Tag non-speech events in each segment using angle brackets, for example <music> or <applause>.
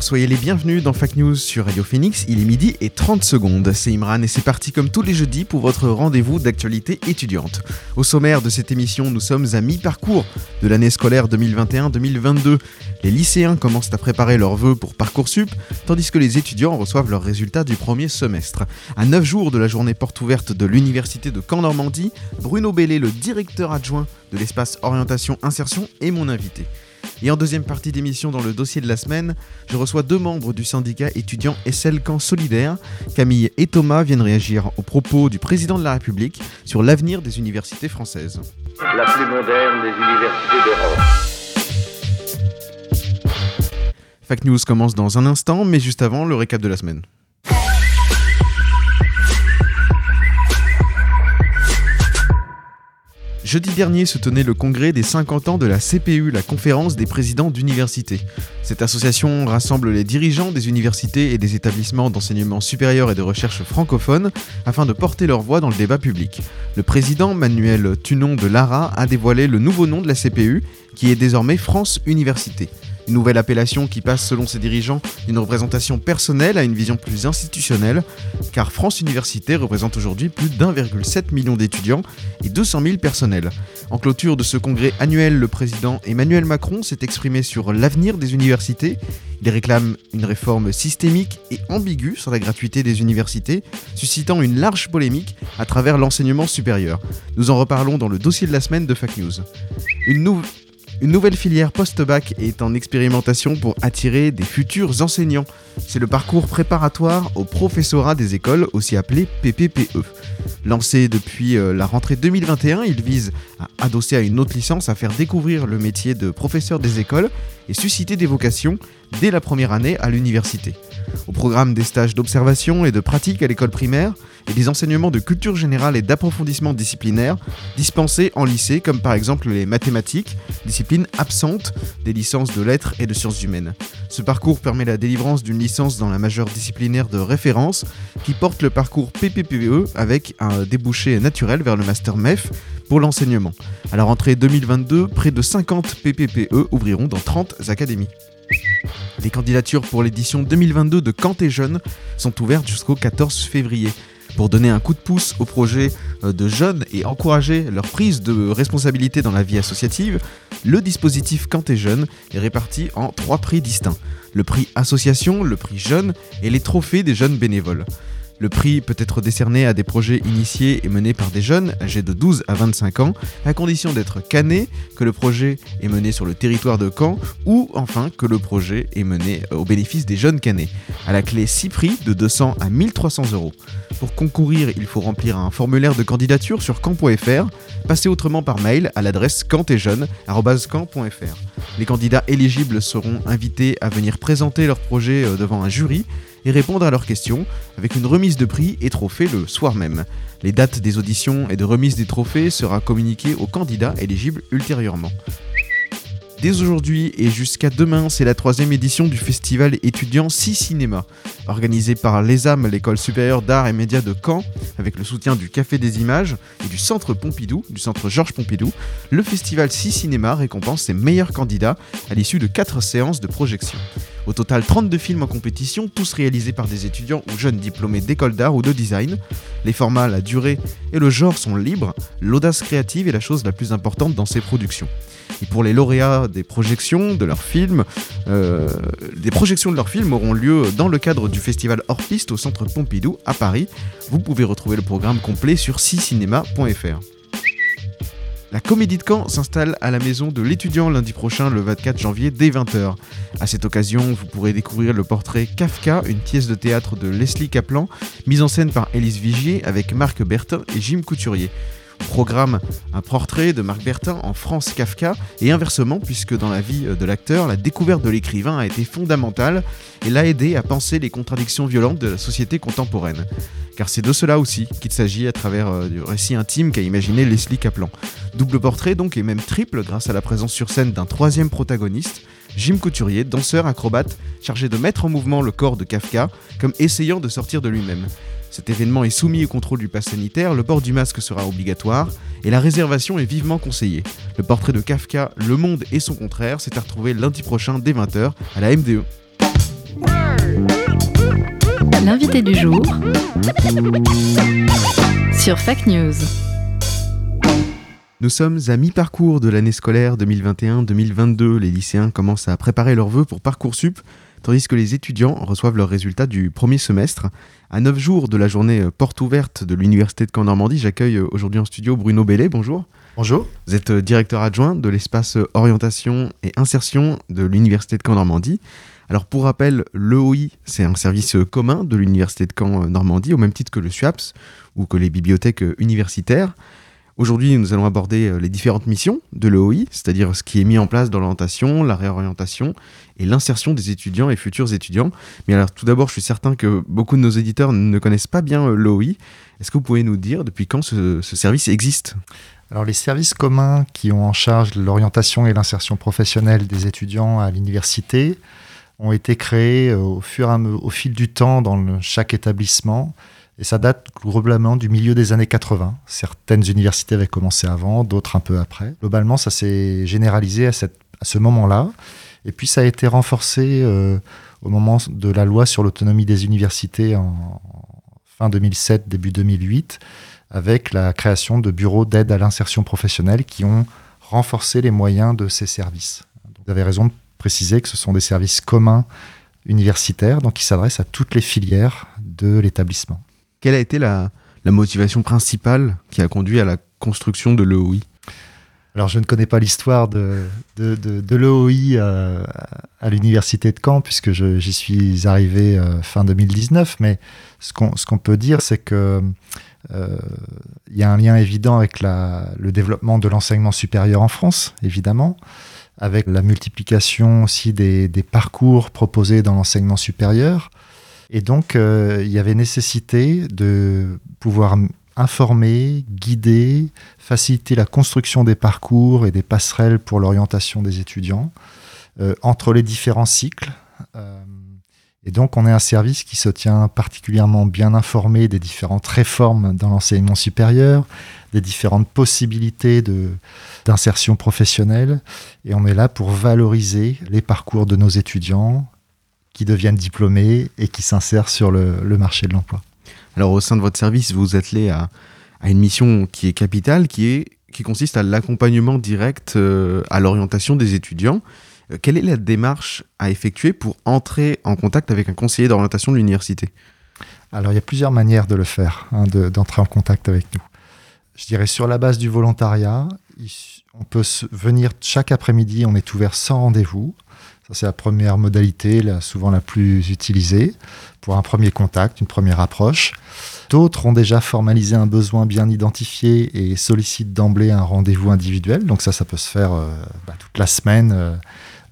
Soyez les bienvenus dans Fact News sur Radio Phoenix. Il est midi et 30 secondes. C'est Imran et c'est parti comme tous les jeudis pour votre rendez-vous d'actualité étudiante. Au sommaire de cette émission, nous sommes à mi-parcours de l'année scolaire 2021-2022. Les lycéens commencent à préparer leurs vœux pour Parcoursup, tandis que les étudiants reçoivent leurs résultats du premier semestre. À 9 jours de la journée porte ouverte de l'Université de Caen-Normandie, Bruno Bellé, le directeur adjoint de l'espace Orientation Insertion, est mon invité. Et en deuxième partie d'émission, dans le dossier de la semaine, je reçois deux membres du syndicat étudiant SL Camp Solidaire. Camille et Thomas viennent réagir aux propos du président de la République sur l'avenir des universités françaises. la plus moderne des universités d'Europe. Fact News commence dans un instant, mais juste avant, le récap de la semaine. Jeudi dernier se tenait le congrès des 50 ans de la CPU, la conférence des présidents d'universités. Cette association rassemble les dirigeants des universités et des établissements d'enseignement supérieur et de recherche francophones afin de porter leur voix dans le débat public. Le président Manuel Tunon de Lara a dévoilé le nouveau nom de la CPU qui est désormais France Université. Une nouvelle appellation qui passe selon ses dirigeants d'une représentation personnelle à une vision plus institutionnelle, car France Université représente aujourd'hui plus d'1,7 million d'étudiants et 200 000 personnels. En clôture de ce congrès annuel, le président Emmanuel Macron s'est exprimé sur l'avenir des universités. Il réclame une réforme systémique et ambiguë sur la gratuité des universités, suscitant une large polémique à travers l'enseignement supérieur. Nous en reparlons dans le dossier de la semaine de Fact News. Une nouvelle une nouvelle filière post-bac est en expérimentation pour attirer des futurs enseignants. C'est le parcours préparatoire au professorat des écoles, aussi appelé PPPE. Lancé depuis euh, la rentrée 2021, il vise à adosser à une autre licence, à faire découvrir le métier de professeur des écoles et susciter des vocations dès la première année à l'université. Au programme des stages d'observation et de pratique à l'école primaire et des enseignements de culture générale et d'approfondissement disciplinaire dispensés en lycée, comme par exemple les mathématiques, discipline absente des licences de lettres et de sciences humaines. Ce parcours permet la délivrance d'une licence dans la majeure disciplinaire de référence qui porte le parcours PPPE avec un débouché naturel vers le master MEF pour l'enseignement. À la rentrée 2022, près de 50 PPPE ouvriront dans 30 académies. Les candidatures pour l'édition 2022 de Quand t'es jeune sont ouvertes jusqu'au 14 février. Pour donner un coup de pouce au projet euh, de jeunes et encourager leur prise de responsabilité dans la vie associative, le dispositif Quand t'es jeune est réparti en trois prix distincts. Le prix association, le prix jeune et les trophées des jeunes bénévoles. Le prix peut être décerné à des projets initiés et menés par des jeunes âgés de 12 à 25 ans, à condition d'être cané, que le projet est mené sur le territoire de Caen, ou enfin que le projet est mené au bénéfice des jeunes canés. À la clé 6 prix de 200 à 1300 euros. Pour concourir, il faut remplir un formulaire de candidature sur camp.fr, passer autrement par mail à l'adresse cantetjeune.camp.fr. Les candidats éligibles seront invités à venir présenter leur projet euh, devant un jury et répondre à leurs questions avec une remise de prix et trophées le soir même. Les dates des auditions et de remise des trophées sera communiquées aux candidats éligibles ultérieurement. Dès aujourd'hui et jusqu'à demain, c'est la troisième édition du festival étudiant 6 Cinéma, organisé par l'ESAM, l'école supérieure d'art et médias de Caen, avec le soutien du Café des Images et du Centre Pompidou, du Centre Georges Pompidou. Le festival 6 Cinéma récompense ses meilleurs candidats à l'issue de 4 séances de projection. Au total, 32 films en compétition, tous réalisés par des étudiants ou jeunes diplômés d'école d'art ou de design. Les formats, la durée et le genre sont libres, l'audace créative est la chose la plus importante dans ces productions. Et pour les lauréats des projections de leurs films, euh, des projections de leurs films auront lieu dans le cadre du festival hors au centre Pompidou à Paris. Vous pouvez retrouver le programme complet sur cinéma.fr. La Comédie de Caen s'installe à la maison de l'étudiant lundi prochain, le 24 janvier, dès 20h. À cette occasion, vous pourrez découvrir le portrait Kafka, une pièce de théâtre de Leslie Kaplan, mise en scène par Élise Vigier avec Marc Bertin et Jim Couturier. Programme, un portrait de Marc Bertin en France Kafka, et inversement, puisque dans la vie de l'acteur, la découverte de l'écrivain a été fondamentale et l'a aidé à penser les contradictions violentes de la société contemporaine. Car c'est de cela aussi qu'il s'agit à travers euh, du récit intime qu'a imaginé Leslie Kaplan. Double portrait donc et même triple grâce à la présence sur scène d'un troisième protagoniste, Jim Couturier, danseur acrobate, chargé de mettre en mouvement le corps de Kafka, comme essayant de sortir de lui-même. Cet événement est soumis au contrôle du pass sanitaire, le port du masque sera obligatoire et la réservation est vivement conseillée. Le portrait de Kafka, Le Monde et son contraire, c'est à retrouver lundi prochain dès 20h à la. MDE. L'invité du jour sur Fake News. Nous sommes à mi-parcours de l'année scolaire 2021-2022. Les lycéens commencent à préparer leurs vœux pour Parcoursup, tandis que les étudiants reçoivent leurs résultats du premier semestre. À 9 jours de la journée porte ouverte de l'Université de Caen Normandie, j'accueille aujourd'hui en studio Bruno Bellet. Bonjour. Bonjour. Vous êtes directeur adjoint de l'espace orientation et insertion de l'Université de Caen Normandie. Alors pour rappel, l'EOI, c'est un service commun de l'Université de Caen Normandie, au même titre que le SUAPS ou que les bibliothèques universitaires. Aujourd'hui, nous allons aborder les différentes missions de l'EOI, c'est-à-dire ce qui est mis en place dans l'orientation, la réorientation et l'insertion des étudiants et futurs étudiants. Mais alors tout d'abord, je suis certain que beaucoup de nos éditeurs ne connaissent pas bien l'EOI. Est-ce que vous pouvez nous dire depuis quand ce, ce service existe? Alors les services communs qui ont en charge l'orientation et l'insertion professionnelle des étudiants à l'université ont été créés au, fur et à au fil du temps dans chaque établissement. Et ça date globalement du milieu des années 80. Certaines universités avaient commencé avant, d'autres un peu après. Globalement, ça s'est généralisé à, ce moment-là. Et puis ça a été renforcé euh, au moment de la loi sur l'autonomie des universités en fin 2007, début 2008 avec la création de bureaux d'aide à l'insertion professionnelle qui ont renforcé les moyens de ces services. vous avez raison de préciser que ce sont des services communs universitaires, donc qui s'adressent à toutes les filières de l'établissement. Quelle a été la, motivation principale qui a conduit à la construction de l'EOI alors, je ne connais pas l'histoire de, l'EOI euh, à l'université de Caen, puisque j'y suis arrivé euh, fin 2019, mais ce qu'on peut dire, c'est que euh, il y a un lien évident avec le développement de l'enseignement supérieur en France, évidemment, avec la multiplication aussi des parcours proposés dans l'enseignement supérieur. Et donc, euh, il y avait nécessité de pouvoir informer, guider, faciliter la construction des parcours et des passerelles pour l'orientation des étudiants euh, entre les différents cycles. Euh, et donc, on est un service qui se tient particulièrement bien informé des différentes réformes dans l'enseignement supérieur, des différentes possibilités d'insertion professionnelle. Et on est là pour valoriser les parcours de nos étudiants qui deviennent diplômés et qui s'insèrent sur le, le, marché de l'emploi. Alors, au sein de votre service, vous vous attelez à, à une mission qui est capitale, qui, est, qui consiste à l'accompagnement direct euh, à l'orientation des étudiants. Euh, quelle est la démarche à effectuer pour entrer en contact avec un conseiller d'orientation de l'université? Alors, il y a plusieurs manières de le faire, hein, d'entrer en contact avec nous. Je dirais sur la base du volontariat, on peut venir chaque après-midi, on est ouvert sans rendez-vous. Ça, c'est la première modalité, souvent la plus utilisée, pour un premier contact, une première approche. D'autres ont déjà formalisé un besoin bien identifié et sollicitent d'emblée un rendez-vous individuel. Donc ça, ça peut se faire euh, bah, toute la semaine, euh,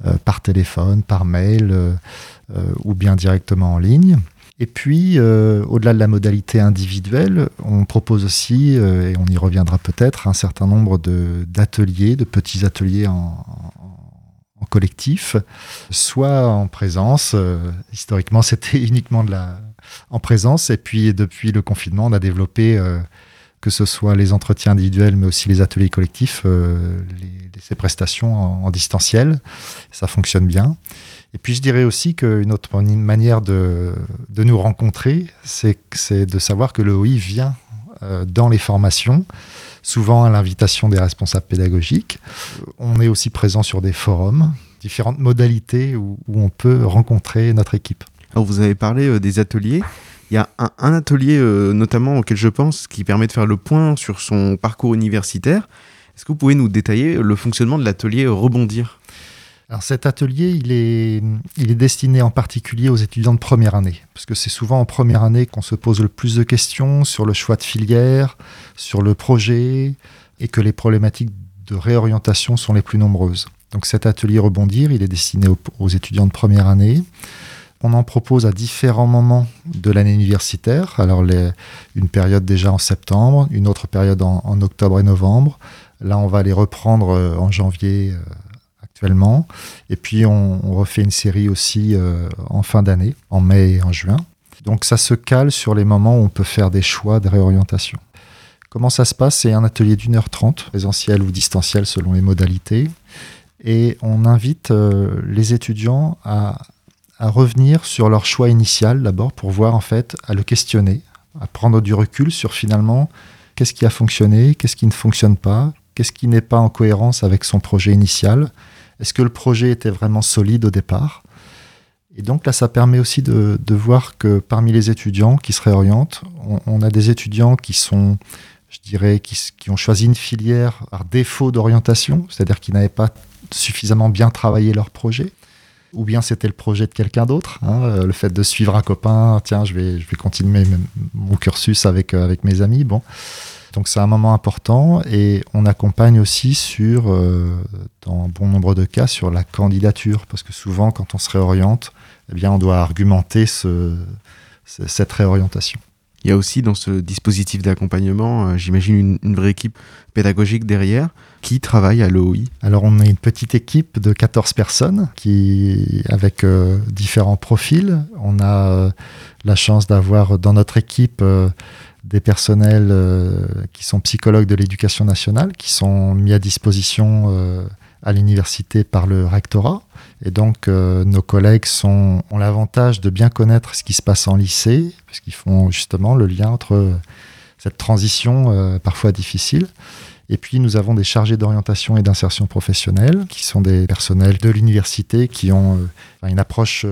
euh, par téléphone, par mail ou bien directement en ligne. Et puis, au-delà de la modalité individuelle, on propose aussi, et on y reviendra peut-être, un certain nombre d'ateliers, de, de, petits ateliers en, collectif, soit en présence. Euh, historiquement, <laughs> c'était uniquement de la, en présence. Et puis, depuis le confinement, on a développé, euh, que ce soit les entretiens individuels, mais aussi les ateliers collectifs, euh, ces prestations en, distanciel. Ça fonctionne bien. Et puis je dirais aussi qu'une autre manière de, de nous rencontrer, c'est de savoir que le OI vient dans les formations, souvent à l'invitation des responsables pédagogiques. On est aussi présent sur des forums, différentes modalités où, on peut rencontrer notre équipe. Alors vous avez parlé euh, des ateliers. Il y a un, un atelier euh, notamment auquel je pense qui permet de faire le point sur son parcours universitaire. Est-ce que vous pouvez nous détailler le fonctionnement de l'atelier Rebondir? Alors cet atelier, il est, destiné en particulier aux étudiants de première année, parce que c'est souvent en première année qu'on se pose le plus de questions sur le choix de filière, sur le projet, et que les problématiques de réorientation sont les plus nombreuses. Donc cet atelier Rebondir, il est destiné aux, étudiants de première année. On en propose à différents moments de l'année universitaire. Alors une période déjà en septembre, une autre période en, en octobre et novembre. Là, on va les reprendre euh, en janvier euh, actuellement. Et puis on, refait une série aussi euh, en fin d'année, en mai et en juin. Donc ça se cale sur les moments où on peut faire des choix de réorientation. Comment ça se passe? C'est un atelier d'une heure trente, présentiel ou distanciel selon les modalités. Et on invite euh, les étudiants à revenir sur leur choix initial d'abord pour voir en fait, à le questionner, à prendre du recul sur finalement qu'est-ce qui a fonctionné, qu'est-ce qui ne fonctionne pas, qu'est-ce qui n'est pas en cohérence avec son projet initial, est-ce que le projet était vraiment solide au départ? Et donc là, ça permet aussi de, voir que parmi les étudiants qui se réorientent, on, a des étudiants qui sont, je dirais, qui, ont choisi une filière par défaut d'orientation, c'est-à-dire qui n'avaient pas suffisamment bien travaillé leur projet ou bien c'était le projet de quelqu'un d'autre. hein, euh, le fait de suivre un copain, tiens, je vais, je vais continuer mon cursus avec, euh, avec mes amis. Bon. Donc c'est un moment important et on accompagne aussi sur, euh, dans bon nombre de cas, sur la candidature. Parce que souvent, quand on se réoriente, eh bien, on doit argumenter ce- ce- cette réorientation. Il y a aussi dans ce dispositif d'accompagnement, euh, j'imagine, une, une vraie équipe pédagogique derrière qui travaille à l'OI. Alors on est une petite équipe de 14 personnes qui, avec euh, différents profils. On a euh, la chance d'avoir dans notre équipe des personnels euh, qui sont psychologues de l'éducation nationale, qui sont mis à disposition euh, à l'université par le rectorat. Et donc euh, nos collègues ont l'avantage de bien connaître ce qui se passe en lycée, parce qu'ils font justement le lien entre cette transition parfois difficile et puis nous avons des chargés d'orientation et d'insertion professionnelle, qui sont des personnels de l'université qui ont une approche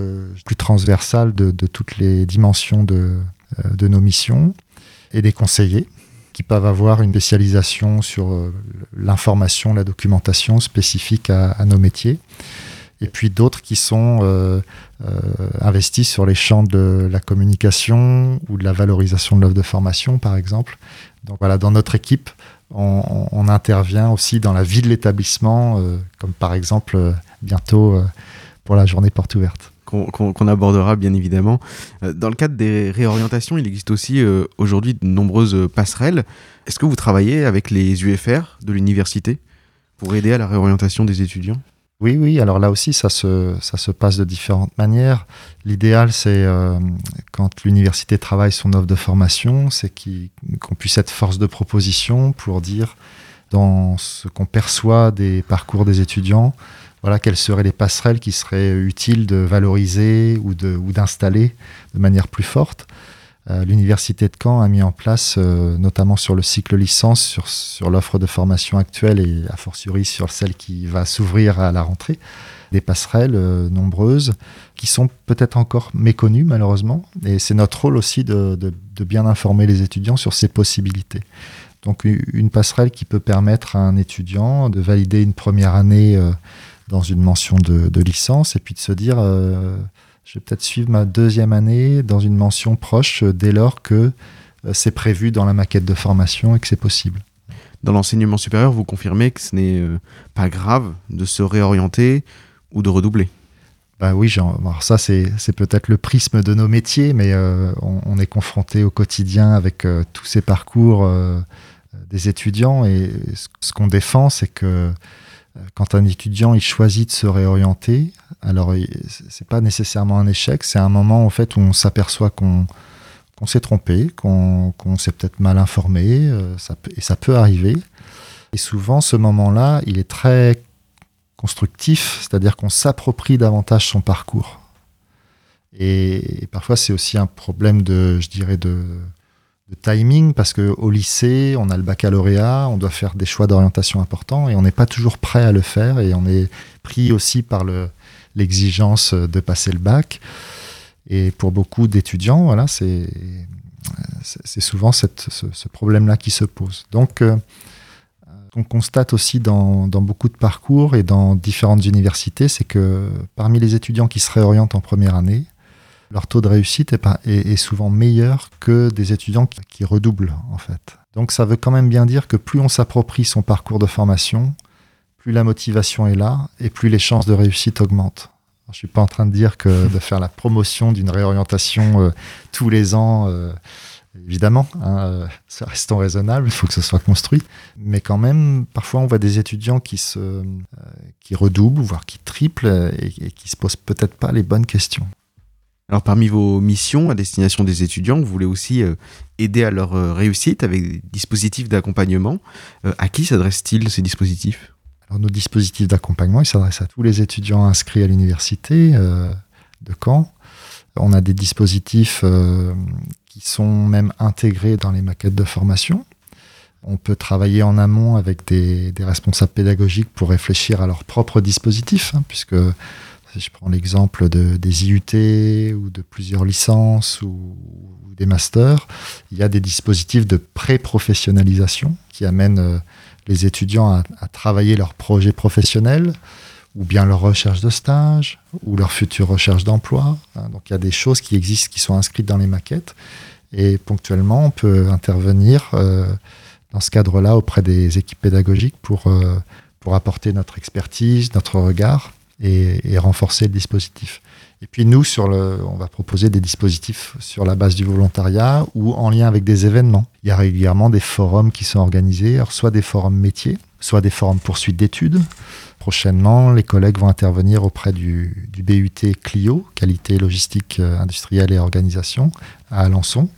plus transversale de, toutes les dimensions de nos missions, et des conseillers qui peuvent avoir une spécialisation sur euh, l'information, la documentation spécifique à, nos métiers. Et puis d'autres qui sont euh, euh, investis sur les champs de la communication ou de la valorisation de l'offre de formation, par exemple. Donc voilà, dans notre équipe, on, intervient aussi dans la vie de l'établissement, comme par exemple bientôt pour la journée porte ouverte. Qu'on abordera bien évidemment. Euh, Dans le cadre des réorientations, il existe aussi euh, aujourd'hui de nombreuses euh, passerelles. Est-ce que vous travaillez avec les UFR de l'université pour aider à la réorientation des étudiants? Oui, oui, alors là aussi, ça se, ça se passe de différentes manières. L'idéal, c'est quand l'université travaille son offre de formation, c'est qu'on puisse être force de proposition pour dire dans ce qu'on perçoit des parcours des étudiants, voilà, quelles seraient les passerelles qui seraient utiles de valoriser ou d'installer de, manière plus forte. Euh, L'université de Caen a mis en place, euh, notamment sur le cycle licence, sur, l'offre de formation actuelle et a fortiori sur celle qui va s'ouvrir à la rentrée, des passerelles euh, nombreuses qui sont peut-être encore méconnues malheureusement. Et c'est notre rôle aussi de, de- bien informer les étudiants sur ces possibilités. Donc une passerelle qui peut permettre à un étudiant de valider une première année dans une mention de, de licence et puis de se dire euh, je vais peut-être suivre ma deuxième année dans une mention proche dès lors que euh, c'est prévu dans la maquette de formation et que c'est possible. Dans l'enseignement supérieur, vous confirmez que ce n'est euh, pas grave de se réorienter ou de redoubler? Bah oui. Alors ça, c'est c'est peut-être le prisme de nos métiers, mais euh, on, on est confronté au quotidien avec euh, tous ces parcours euh, des étudiants. Et ce, ce qu'on défend, c'est que quand un étudiant il choisit de se réorienter, alors c'est pas nécessairement un échec, c'est un moment en fait où on s'aperçoit qu'on s'est trompé, qu'on s'est peut-être mal informé, euh, et ça peut arriver. Et souvent, ce moment-là, il est très constructif, c'est-à-dire qu'on s'approprie davantage son parcours. Et, et parfois, c'est aussi un problème de, je dirais, de, timing, parce qu'au lycée, on a le baccalauréat, on doit faire des choix d'orientation importants, et on n'est pas toujours prêt à le faire, et on est pris aussi par le- l'exigence de passer le bac. Et pour beaucoup d'étudiants, voilà, c'est souvent ce problème-là qui se pose. Donc, euh, qu'on constate aussi dans, dans beaucoup de parcours et dans différentes universités, c'est que parmi les étudiants qui se réorientent en première année, leur taux de réussite est, souvent meilleur que des étudiants qui, redoublent en fait. Donc ça veut quand même bien dire que plus on s'approprie son parcours de formation, plus la motivation est là et plus les chances de réussite augmentent. Alors, je suis pas en train de dire que de faire la promotion d'une réorientation euh, tous les ans, euh, évidemment, hein, euh, restons raisonnables, il faut que ce soit construit. Mais quand même, parfois on voit des étudiants qui se, redoublent, voire qui triplent et, et qui se posent peut-être pas les bonnes questions. Alors parmi vos missions à destination des étudiants, vous voulez aussi euh, aider à leur euh, réussite avec des dispositifs d'accompagnement. Euh, à qui s'adressent-ils ces dispositifs? Alors, nos dispositifs d'accompagnement, ils s'adressent à tous les étudiants inscrits à l'université de Caen. On a des dispositifs qui sont même intégrés dans les maquettes de formation. On peut travailler en amont avec des, responsables pédagogiques pour réfléchir à leurs propres dispositifs, hein, puisque je prends l'exemple de, des IUT ou de plusieurs licences ou, des masters, il y a des dispositifs de pré-professionnalisation qui amènent euh, les étudiants à, à travailler leur projet professionnel ou bien leur recherche de stage ou leur future recherche d'emploi. hein. Donc il y a des choses qui existent, qui sont inscrites dans les maquettes. Et ponctuellement, on peut intervenir euh, dans ce cadre-là auprès des équipes pédagogiques pour, euh, pour apporter notre expertise, notre regard et, renforcer le dispositif. Et puis nous, sur le, on va proposer des dispositifs sur la base du volontariat ou en lien avec des événements. Il y a régulièrement des forums qui sont organisés, soit des forums métiers, soit des forums poursuite d'études. Prochainement, les collègues vont intervenir auprès du, BUT Clio, qualité logistique euh, industrielle et organisation, à Alençon,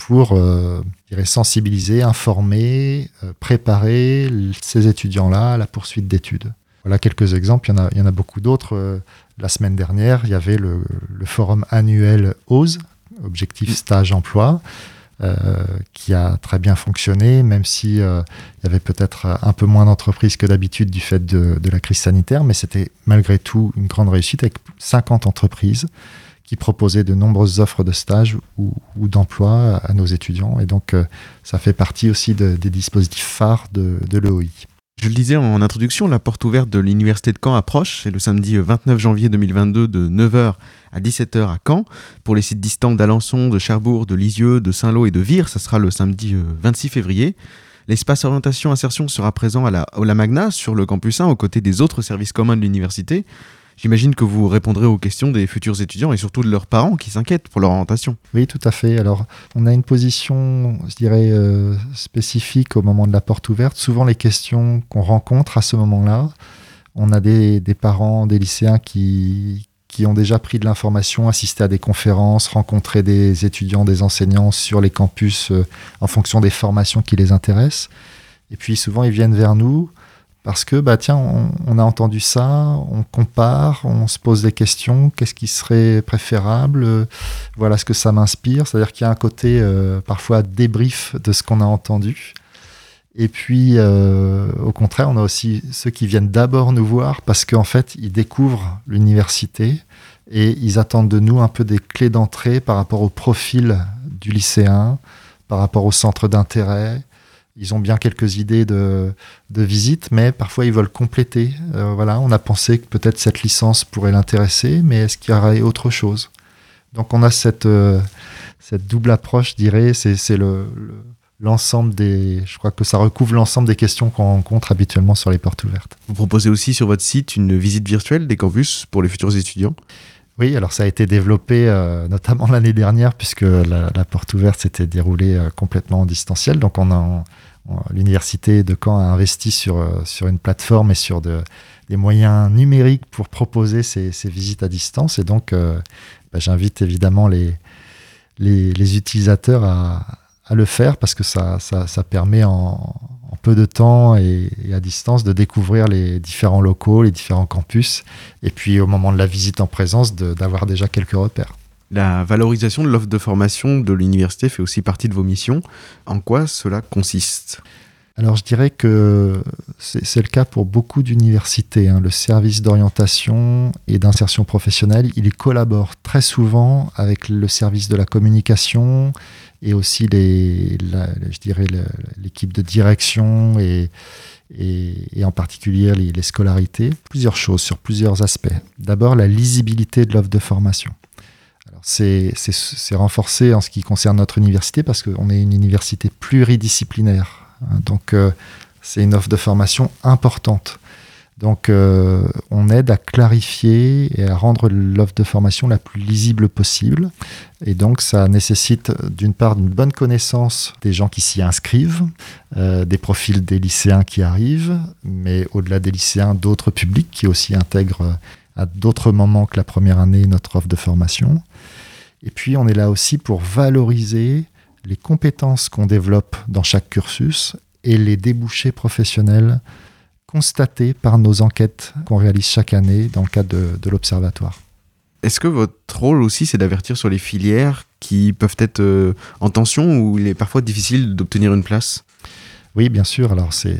pour euh, sensibiliser, informer, euh, préparer ces étudiants-là à la poursuite d'études. Voilà quelques exemples, il y en a, il y en a beaucoup d'autres. Euh, La semaine dernière, il y avait le, le forum annuel OSE, Objectif Stage Emploi, euh, qui a très bien fonctionné, même si euh, il y avait peut-être un peu moins d'entreprises que d'habitude du fait de, de la crise sanitaire, mais c'était malgré tout une grande réussite avec 50 entreprises qui proposaient de nombreuses offres de stage ou, ou d'emploi à nos étudiants. Et donc, euh, ça fait partie aussi de- des dispositifs phares de, de l'EOI. Je le disais en introduction, la porte ouverte de l'Université de Caen approche. C'est le samedi 29 janvier 2022 de 9h à 17h à Caen. Pour les sites distants d'Alençon, de Cherbourg, de Lisieux, de Saint-Lô et de Vire, ça sera le samedi euh, 26 février. L'espace orientation insertion sera présent à la, à la Magna sur le campus 1 aux côtés des autres services communs de l'université. J'imagine que vous répondrez aux questions des futurs étudiants et surtout de leurs parents qui s'inquiètent pour leur orientation. Oui, tout à fait. Alors, on a une position, je dirais, euh, spécifique au moment de la porte ouverte. Souvent, les questions qu'on rencontre à ce moment-là, on a des, parents, des lycéens qui, qui ont déjà pris de l'information, assisté à des conférences, rencontré des étudiants, des enseignants sur les campus euh, en fonction des formations qui les intéressent. Et puis, souvent, ils viennent vers nous parce que, bah, tiens, on, a entendu ça, on compare, on se pose des questions, qu'est-ce qui serait préférable? Voilà ce que ça m'inspire. C'est-à-dire qu'il y a un côté euh, parfois débrief de ce qu'on a entendu. Et puis, euh, au contraire, on a aussi ceux qui viennent d'abord nous voir parce qu'en fait, ils découvrent l'université et ils attendent de nous un peu des clés d'entrée par rapport au profil du lycéen, par rapport au centre d'intérêt. Ils ont bien quelques idées de, de visite, mais parfois ils veulent compléter. Euh, voilà, on a pensé que peut-être cette licence pourrait l'intéresser, mais est-ce qu'il y aurait autre chose? Donc on a cette, euh, cette double approche, je dirais, c'est c'est le, le- l'ensemble des... Je crois que ça recouvre l'ensemble des questions qu'on rencontre habituellement sur les portes ouvertes. Vous proposez aussi sur votre site une visite virtuelle des campus pour les futurs étudiants? Oui, alors ça a été développé euh, notamment l'année dernière puisque la, porte ouverte s'était déroulée euh, complètement en distanciel. Donc on a, l'université de Caen a investi sur, euh, sur une plateforme et sur de- des moyens numériques pour proposer ces, visites à distance. Et donc bah, j'invite évidemment les, les, utilisateurs à, le faire parce que ça, ça, permet en peu de temps et, et à distance de découvrir les différents locaux, les différents campus et puis au moment de la visite en présence d'avoir déjà quelques repères. La valorisation de l'offre de formation de l'université fait aussi partie de vos missions. En quoi cela consiste? Alors je dirais que c'est c'est le cas pour beaucoup d'universités. hein. Le service d'orientation et d'insertion professionnelle, il collabore très souvent avec le service de la communication et aussi les, la- je dirais l'équipe de direction et, et, en particulier les, scolarités. Plusieurs choses sur plusieurs aspects. D'abord, la lisibilité de l'offre de formation. C'est renforcé en ce qui concerne notre université parce qu'on est une université pluridisciplinaire. hein. donc, euh, c'est une offre de formation importante. Donc, euh, on aide à clarifier et à rendre l'offre de formation la plus lisible possible. Et donc, ça nécessite d'une part une bonne connaissance des gens qui s'y inscrivent, euh, des profils des lycéens qui arrivent, mais au-delà des lycéens, d'autres publics qui aussi intègrent euh, à d'autres moments que la première année notre offre de formation. Et puis, on est là aussi pour valoriser les compétences qu'on développe dans chaque cursus et les débouchés professionnels constatés par nos enquêtes qu'on réalise chaque année dans le cadre de, de l'Observatoire. Est-ce que votre rôle aussi, c'est d'avertir sur les filières qui peuvent être euh, en tension ou il est parfois difficile d'obtenir une place? Oui, bien sûr. Alors, c'est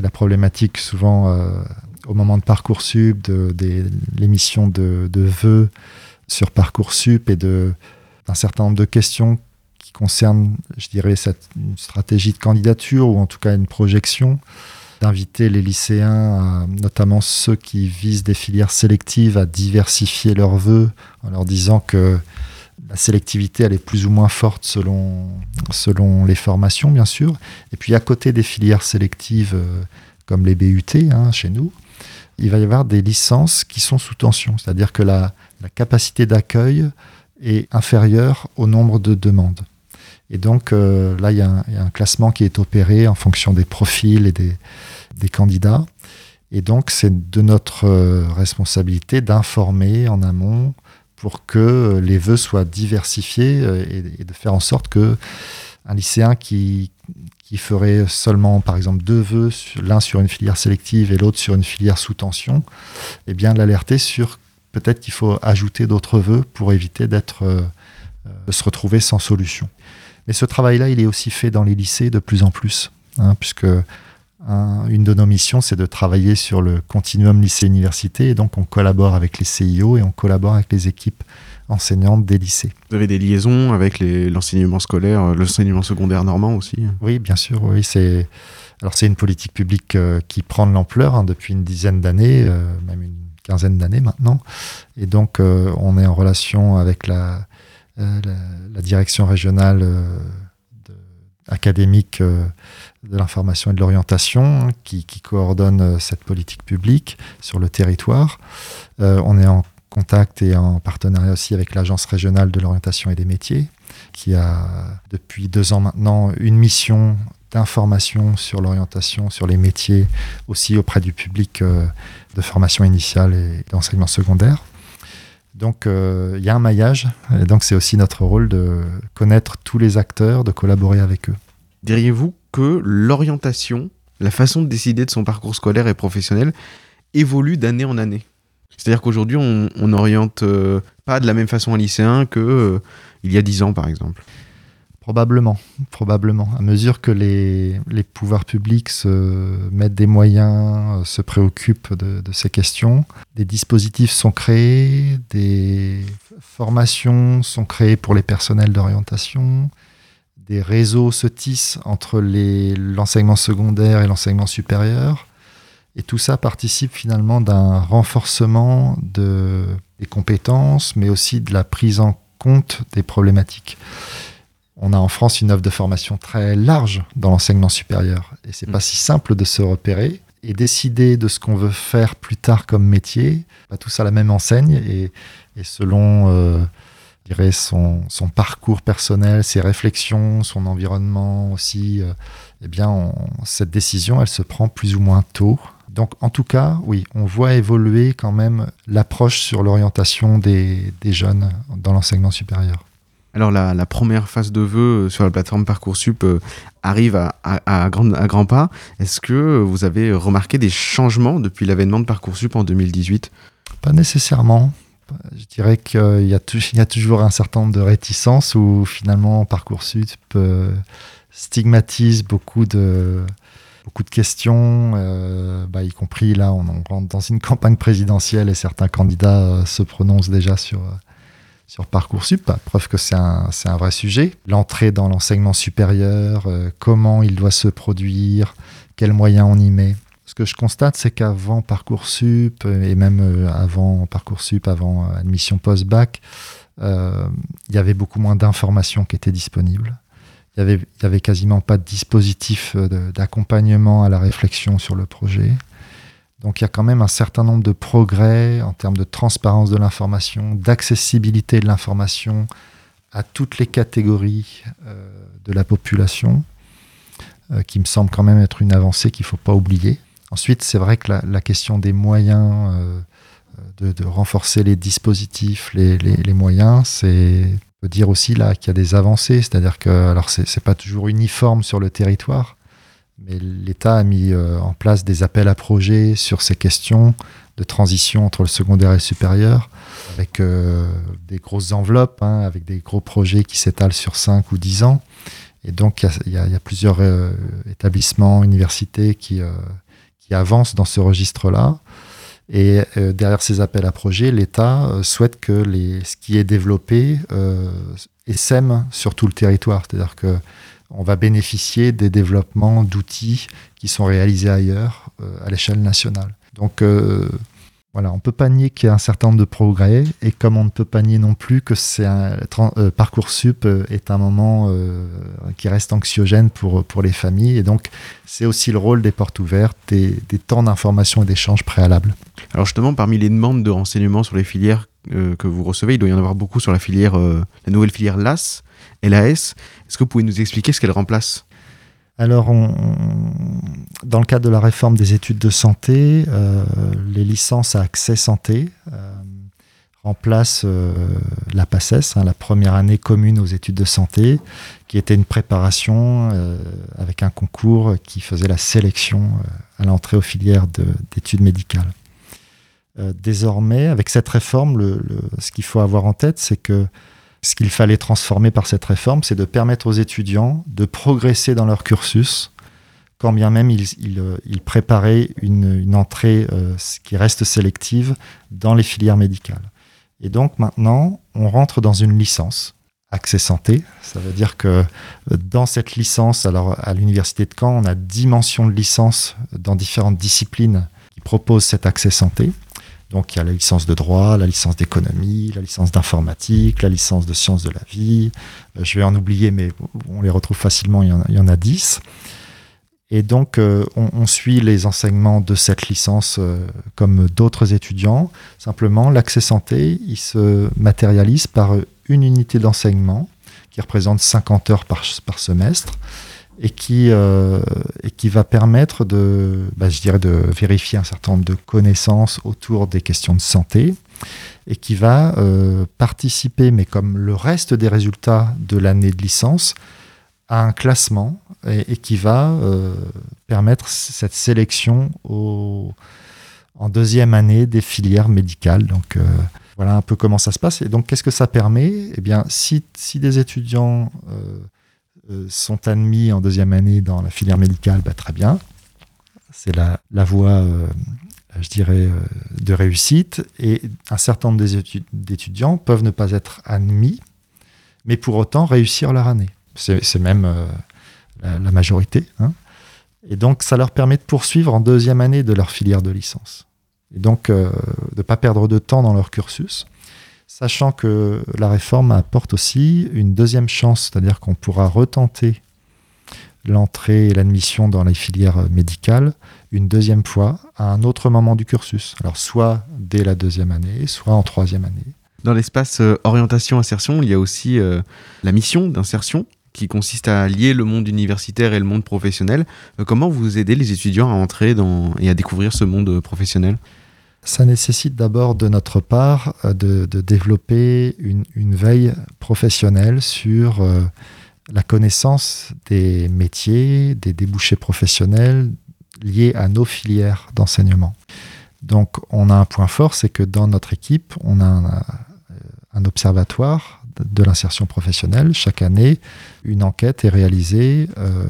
la problématique souvent euh, au moment de Parcoursup, de, l'émission de, de vœux sur Parcoursup et d'un certain nombre de questions qui concernent, je dirais, cette, une stratégie de candidature ou en tout cas une projection, d'inviter les lycéens, à- notamment ceux qui visent des filières sélectives, à diversifier leurs vœux en leur disant que la sélectivité, elle est plus ou moins forte selon, selon les formations, bien sûr. Et puis à côté des filières sélectives euh, comme les BUT hein, chez nous, il va y avoir des licences qui sont sous tension, c'est-à-dire que la, la capacité d'accueil est inférieure au nombre de demandes. Et donc euh, là, il y a un classement qui est opéré en fonction des profils et des, des candidats. Et donc c'est de notre euh, responsabilité d'informer en amont pour que les vœux soient diversifiés euh, et, de faire en sorte que un lycéen qui, qui ferait seulement, par exemple, deux vœux, l'un sur une filière sélective et l'autre sur une filière sous tension, eh bien, l'alerter sur peut-être qu'il faut ajouter d'autres vœux pour éviter d'être, euh, de se retrouver sans solution. Mais ce travail-là, il est aussi fait dans les lycées de plus en plus, hein, puisque un- une de nos missions, c'est de travailler sur le continuum lycée-université, et donc on collabore avec les CIO et on collabore avec les équipes enseignantes des lycées. Vous avez des liaisons avec l'enseignement scolaire, euh, l'enseignement secondaire normand aussi Oui, bien sûr. Oui, c'est alors c'est une politique publique euh, qui prend de l'ampleur hein, depuis une dizaine d'années, euh, même une quinzaine d'années maintenant. Et donc, euh, on est en relation avec la, la, la direction régionale de- académique de l'information et de l'orientation qui, qui coordonne euh, cette politique publique sur le territoire. Euh, on est en contact et en partenariat aussi avec l'agence régionale de l'orientation et des métiers qui a depuis deux ans maintenant une mission d'information sur l'orientation, sur les métiers, aussi auprès du public euh, de formation initiale et d'enseignement secondaire. Donc il y a un maillage, et donc c'est aussi notre rôle de connaître tous les acteurs, de collaborer avec eux. Diriez-vous que l'orientation, la façon de décider de son parcours scolaire et professionnel évolue d'année en année C'est-à-dire qu'aujourd'hui, on, n'oriente euh, pas de la même façon un lycéen que euh, il y a dix ans, par exemple. Probablement, probablement. À mesure que les, pouvoirs publics se mettent des moyens, euh, se préoccupent de ces questions, des dispositifs sont créés, des formations sont créées pour les personnels d'orientation, des réseaux se tissent entre l'enseignement secondaire et l'enseignement supérieur. Et tout ça participe finalement d'un renforcement de, des compétences, mais aussi de la prise en compte des problématiques. On a en France une offre de formation très large dans l'enseignement supérieur. Et c'est Mm. pas si simple de se repérer et décider de ce qu'on veut faire plus tard comme métier, pas tous à la même enseigne et, et selon euh, je dirais son, son parcours personnel, ses réflexions, son environnement aussi, euh, eh bien, on- cette décision, elle se prend plus ou moins tôt. Donc, en tout cas, oui, on voit évoluer quand même l'approche sur l'orientation des, des jeunes dans l'enseignement supérieur. Alors la, la première phase de vœux euh, sur la plateforme Parcoursup euh, arrive à, à, à grand- à grands pas. Est-ce que vous avez remarqué des changements depuis l'avènement de Parcoursup en 2018 Pas nécessairement. Je dirais qu'il y, a tou- il y a toujours un certain nombre de réticences où finalement Parcoursup euh, stigmatise beaucoup de, beaucoup de questions, euh, bah, y compris là, on, rentre dans une <laughs> campagne présidentielle et certains candidats euh, se prononcent déjà sur, euh, sur Parcoursup, preuve que c'est un, un vrai sujet. L'entrée dans l'enseignement supérieur, euh, comment il doit se produire, quels moyens on y met. Ce que je constate, c'est qu'avant Parcoursup, et même euh, avant Parcoursup, avant euh, admission post-bac, euh, il y avait beaucoup moins d'informations qui étaient disponibles. Il n'y avait, il y avait quasiment pas de dispositif euh, d'accompagnement à la réflexion sur le projet. Donc il y a quand même un certain nombre de progrès en termes de transparence de l'information, d'accessibilité de l'information à toutes les catégories euh, de la population, euh, qui me semble quand même être une avancée qu'il ne faut pas oublier. Ensuite, c'est vrai que la, question des moyens, euh, de, renforcer les dispositifs, les, moyens, c'est on peut dire aussi là qu'il y a des avancées, c'est-à-dire que alors c'est pas toujours uniforme sur le territoire, mais l'État a mis euh, en place des appels à projets sur ces questions de transition entre le secondaire et le supérieur, avec euh, des grosses enveloppes, hein, avec des gros projets qui s'étalent sur 5 ou 10 ans. Et donc, il y a- plusieurs établissements, universités qui, qui avancent dans ce registre-là. Et euh, derrière ces appels à projets, l'État euh, souhaite que ce qui est développé euh, essaime sur tout le territoire. C'est-à-dire que on va bénéficier des développements d'outils qui sont réalisés ailleurs à l'échelle nationale. Donc voilà, on peut pas nier qu'il y a un certain nombre de progrès, et comme on ne peut pas nier non plus que c'est un euh, parcoursup euh, est un moment euh, qui reste anxiogène pour pour les familles, et donc c'est aussi le rôle des portes ouvertes, des, des temps d'information et d'échange préalables. Alors justement, parmi les demandes de renseignements sur les filières euh, que vous recevez, il doit y en avoir beaucoup sur la filière, la nouvelle filière LAS, LAS. Est-ce que vous pouvez nous expliquer ce qu'elle remplace? Alors, dans le cadre de la réforme des études de santé, euh, les licences à accès santé euh, remplacent euh, la PACES, hein, la première année commune aux études de santé, qui était une préparation avec un concours qui faisait la sélection à l'entrée aux filières de- d'études médicales. Désormais, avec cette réforme, ce qu'il faut avoir en tête, c'est que ce qu'il fallait transformer par cette réforme, c'est de permettre aux étudiants de progresser dans leur cursus, quand bien même ils, euh, préparaient une, entrée euh, qui reste sélective dans les filières médicales. Et donc maintenant, on rentre dans une licence, accès santé. Ça veut dire que euh, dans cette licence, alors à l'université de Caen, on a 10 mentions de licence dans différentes disciplines qui proposent cet accès santé. Donc il y a la licence de droit, la licence d'économie, la licence d'informatique, la licence de sciences de la vie. Euh, je vais en oublier, mais on les retrouve facilement, il y en a, 10. Et donc euh, on, suit les enseignements de cette licence euh, comme d'autres étudiants. Simplement, l'accès santé, il se matérialise par une unité d'enseignement qui représente 50 heures par semestre et qui, euh, et qui va permettre de, bah, je dirais, de vérifier un certain nombre de connaissances autour des questions de santé et qui va euh, participer, mais comme le reste des résultats de l'année de licence, à un classement et, qui va euh, permettre cette sélection au, en deuxième année des filières médicales. Donc euh, voilà un peu comment ça se passe. Et donc qu'est-ce que ça permet? Eh bien, si, si des étudiants euh, sont admis en deuxième année dans la filière médicale, bah, très bien. C'est la, voie, euh, je dirais, euh, de réussite. Et un certain nombre d'étudiants peuvent ne pas être admis, mais pour autant réussir leur année. C'est même euh, la, majorité. hein. Et donc, ça leur permet de poursuivre en deuxième année de leur filière de licence. Et donc, euh, de ne pas perdre de temps dans leur cursus sachant que la réforme apporte aussi une deuxième chance, c'est-à-dire qu'on pourra retenter l'entrée et l'admission dans les filières médicales une deuxième fois à un autre moment du cursus. Alors soit dès la deuxième année, soit en troisième année. Dans l'espace euh, orientation-insertion, il y a aussi euh, la mission d'insertion qui consiste à lier le monde universitaire et le monde professionnel. Euh, comment vous aidez les étudiants à entrer et à découvrir ce monde professionnel? Ça nécessite d'abord de notre part euh, de, développer une, veille professionnelle sur euh, la connaissance des métiers, des débouchés professionnels liés à nos filières d'enseignement. Donc on a un point fort, c'est que dans notre équipe, on a un, un observatoire de, l'insertion professionnelle. Chaque année, une enquête est réalisée euh,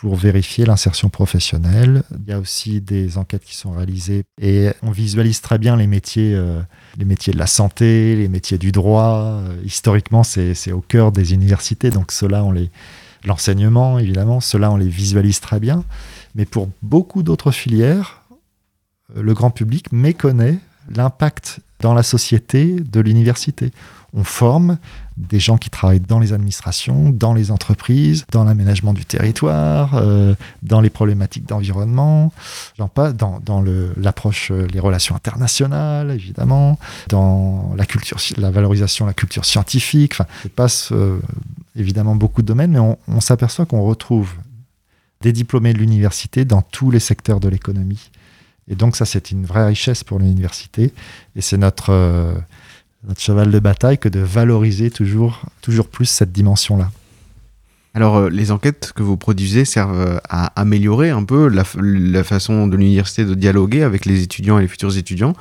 pour vérifier l'insertion professionnelle. Il y a aussi des enquêtes qui sont réalisées et on visualise très bien les métiers, euh, les métiers de la santé, les métiers du droit. Euh, historiquement, c'est au cœur des universités, donc cela, on les l'enseignement, évidemment, cela, on les visualise très bien. Mais pour beaucoup d'autres filières, euh, le grand public méconnaît l'impact dans la société de l'université. On forme des gens qui travaillent dans les administrations, dans les entreprises, dans l'aménagement du territoire, euh, dans les problématiques d'environnement, passe, dans, dans le- l'approche, euh, les relations internationales, évidemment, dans la culture, la valorisation la culture scientifique. Enfin, passe euh, évidemment beaucoup de domaines, mais on, s'aperçoit qu'on retrouve des diplômés de l'université dans tous les secteurs de l'économie. Et donc ça, c'est une vraie richesse pour l'université. Et c'est notre, notre cheval de bataille que de valoriser toujours, toujours plus cette dimension-là. Alors, euh, les enquêtes que vous produisez servent euh, à améliorer un peu la, façon de l'université de dialoguer avec les étudiants et les futurs étudiants.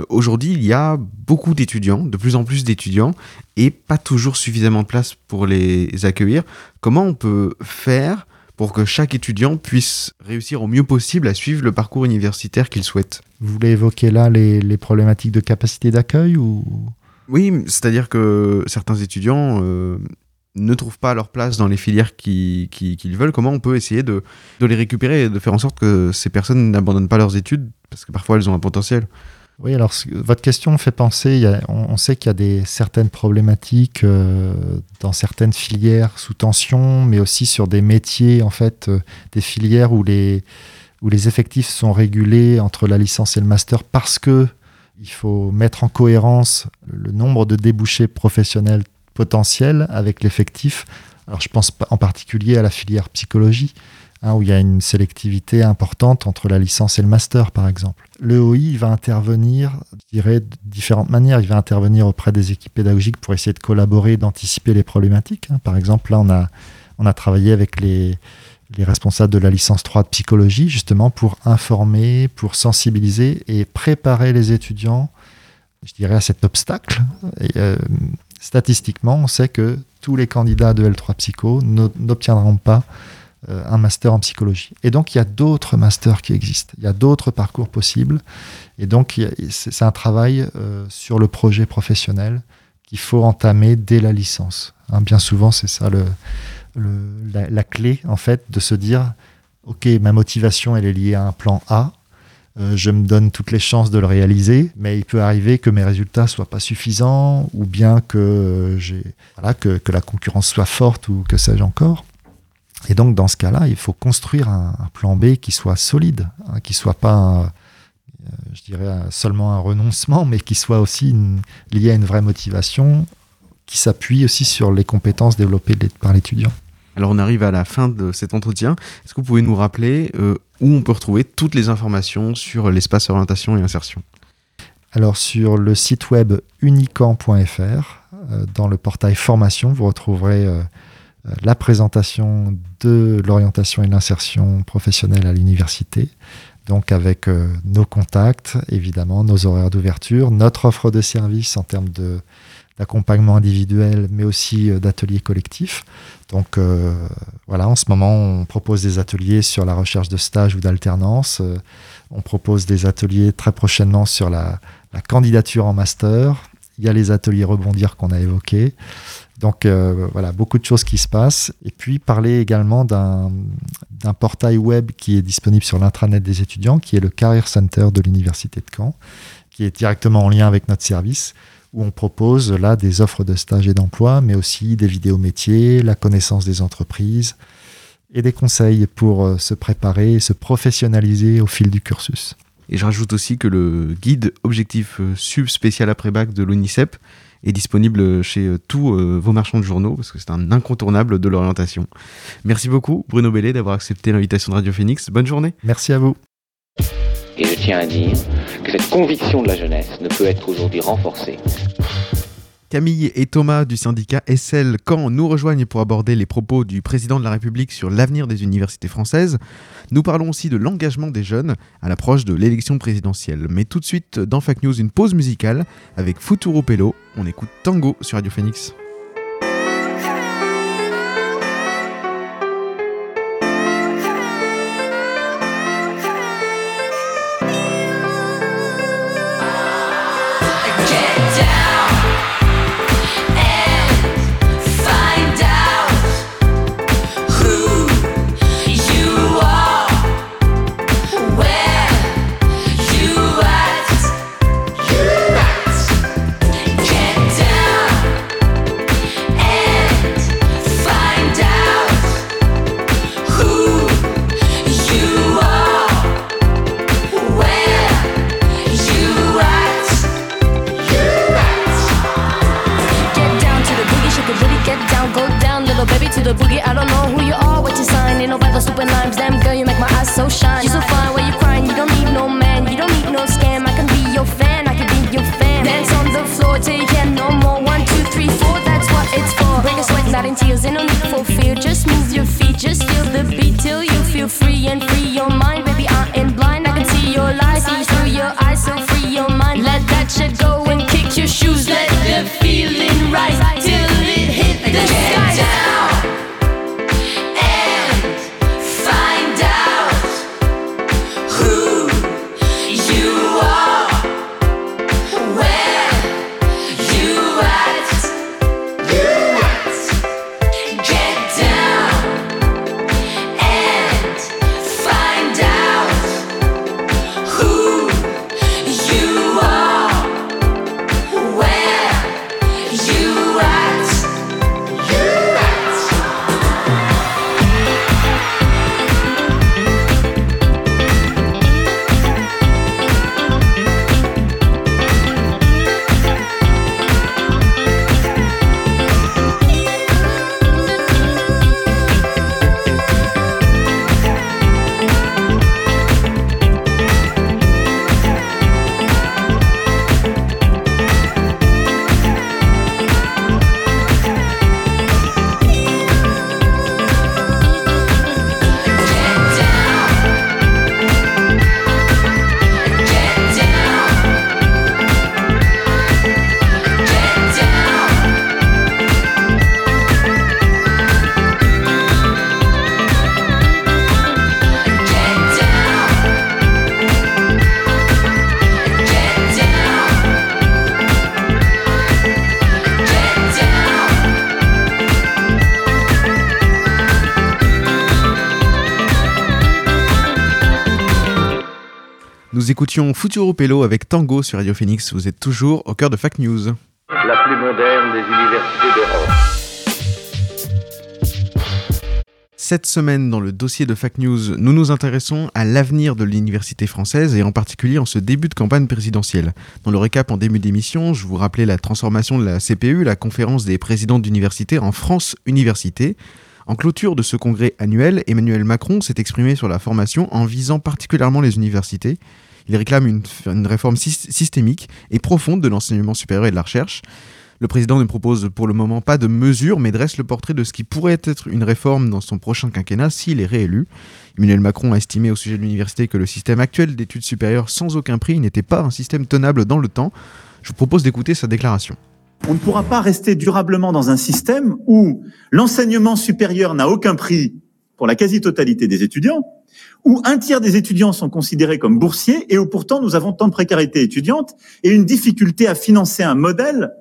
Euh, Aujourd'hui, il y a beaucoup d'étudiants, de plus en plus d'étudiants, et pas toujours suffisamment de place pour les accueillir. Comment on peut faire pour que chaque étudiant puisse réussir au mieux possible à suivre le parcours universitaire qu'il souhaite? Vous voulez évoquer là les, les problématiques de capacité d'accueil ou Oui, c'est-à-dire que certains étudiants euh, ne trouvent pas leur place dans les filières qui- qui- qu'ils veulent. Comment on peut essayer de, de les récupérer et de faire en sorte que ces personnes n'abandonnent pas leurs études? Parce que parfois elles ont un potentiel Oui, alors votre question fait penser, on sait qu'il y a des, certaines problématiques euh, dans certaines filières sous tension, mais aussi sur des métiers, en fait, euh, des filières où les, où les effectifs sont régulés entre la licence et le master parce que il faut mettre en cohérence le nombre de débouchés professionnels potentiels avec l'effectif. Alors je pense en particulier à la filière psychologie, hein, où il y a une sélectivité importante entre la licence et le master, par exemple. Le OI il va intervenir, dirais, de différentes manières. Il va intervenir auprès des équipes pédagogiques pour essayer de collaborer, d'anticiper les problématiques. hein. Par exemple, là, on a travaillé avec les, les responsables de la licence 3 de psychologie, justement, pour informer, pour sensibiliser et préparer les étudiants, je dirais, à cet obstacle. Euh, statistiquement, on sait que tous les candidats de L3 Psycho no- n'obtiendront pas euh, un master en psychologie. Et donc, il y a d'autres masters qui existent. Il y a d'autres parcours possibles. Et donc, c'est un travail euh, sur le projet professionnel qu'il faut entamer dès la licence. Hein, bien souvent, c'est ça le, la, clé, en fait, de se dire, OK, ma motivation, elle est liée à un plan A. Euh, je me donne toutes les chances de le réaliser, mais il peut arriver que mes résultats soient pas suffisants, ou bien que, euh, j'ai, voilà, que, la concurrence soit forte, ou que sais-je encore. Et donc, dans ce cas-là, il faut construire un, plan B qui soit solide, hein, qui soit pas, euh, je dirais, seulement un renoncement, mais qui soit aussi lié à une vraie motivation, qui s'appuie aussi sur les compétences développées par l'étudiant. Alors on arrive à la fin de cet entretien. Est-ce que vous pouvez nous rappeler euh, où on peut retrouver toutes les informations sur l'espace orientation et insertion? Alors sur le site web unicamp.fr, euh, dans le portail formation, vous retrouverez euh, la présentation de l'orientation et l'insertion professionnelle à l'université, donc avec nos contacts, évidemment, nos horaires d'ouverture, notre offre de services en termes de d'accompagnement individuel, mais aussi euh, d'ateliers collectifs. Donc euh, voilà, en ce moment, on propose des ateliers sur la recherche de stage ou d'alternance. Euh, on propose des ateliers très prochainement sur la, candidature en master. Il y a les ateliers rebondir qu'on a évoqués. Donc voilà, beaucoup de choses qui se passent. Et puis parler également d'un portail web qui est disponible sur l'intranet des étudiants, qui est le Career Center de l'Université de Caen, qui est directement en lien avec notre service, où on propose là des offres de stage et d'emploi, mais aussi des vidéos métiers, la connaissance des entreprises et des conseils pour euh, se préparer et se professionnaliser au fil du cursus. Et je rajoute aussi que le guide objectif euh, sub spécial après-bac de l'ONICEP est disponible chez euh, tous vos marchands de journaux parce que c'est un incontournable de l'orientation. Merci beaucoup Bruno Bellet d'avoir accepté l'invitation de Radio Phoenix. Bonne journée. Merci à vous. Et je tiens à dire que cette conviction de la jeunesse ne peut être aujourd'hui renforcée Camille et Thomas du syndicat SL Caen nous rejoignent pour aborder les propos du président de la République sur l'avenir des universités françaises. Nous parlons aussi de l'engagement des jeunes à l'approche de l'élection présidentielle. Mais tout de suite, dans Fake News, une pause musicale avec Futuro Pello. On écoute Tango sur Radio Phoenix. Écoutions Futuro Pelo avec Tango sur Radio Phoenix. Vous êtes toujours au cœur de Fact News. La plus moderne des universités d'Europe. Cette semaine, dans le dossier de Fact News, nous nous intéressons à l'avenir de l'université française et en particulier en ce début de campagne présidentielle. Dans le récap en début d'émission, je vous rappelais la transformation de la CPU, la conférence des présidents d'université, en France Université. En clôture de ce congrès annuel, Emmanuel Macron s'est exprimé sur la formation en visant particulièrement les universités. Il réclame une, réforme syst- systémique et profonde de l'enseignement supérieur et de la recherche. Le président ne propose pour le moment pas de mesures, mais dresse le portrait de ce qui pourrait être une réforme dans son prochain quinquennat s'il est réélu. Emmanuel Macron a estimé au sujet de l'université que le système actuel d'études supérieures sans aucun prix n'était pas un système tenable dans le temps. Je vous propose d'écouter sa déclaration. On ne pourra pas rester durablement dans un système où l'enseignement supérieur n'a aucun prix pour la quasi-totalité des étudiants, où un tiers des étudiants sont considérés comme boursiers et où pourtant nous avons tant de précarité étudiante et une difficulté à financer un modèle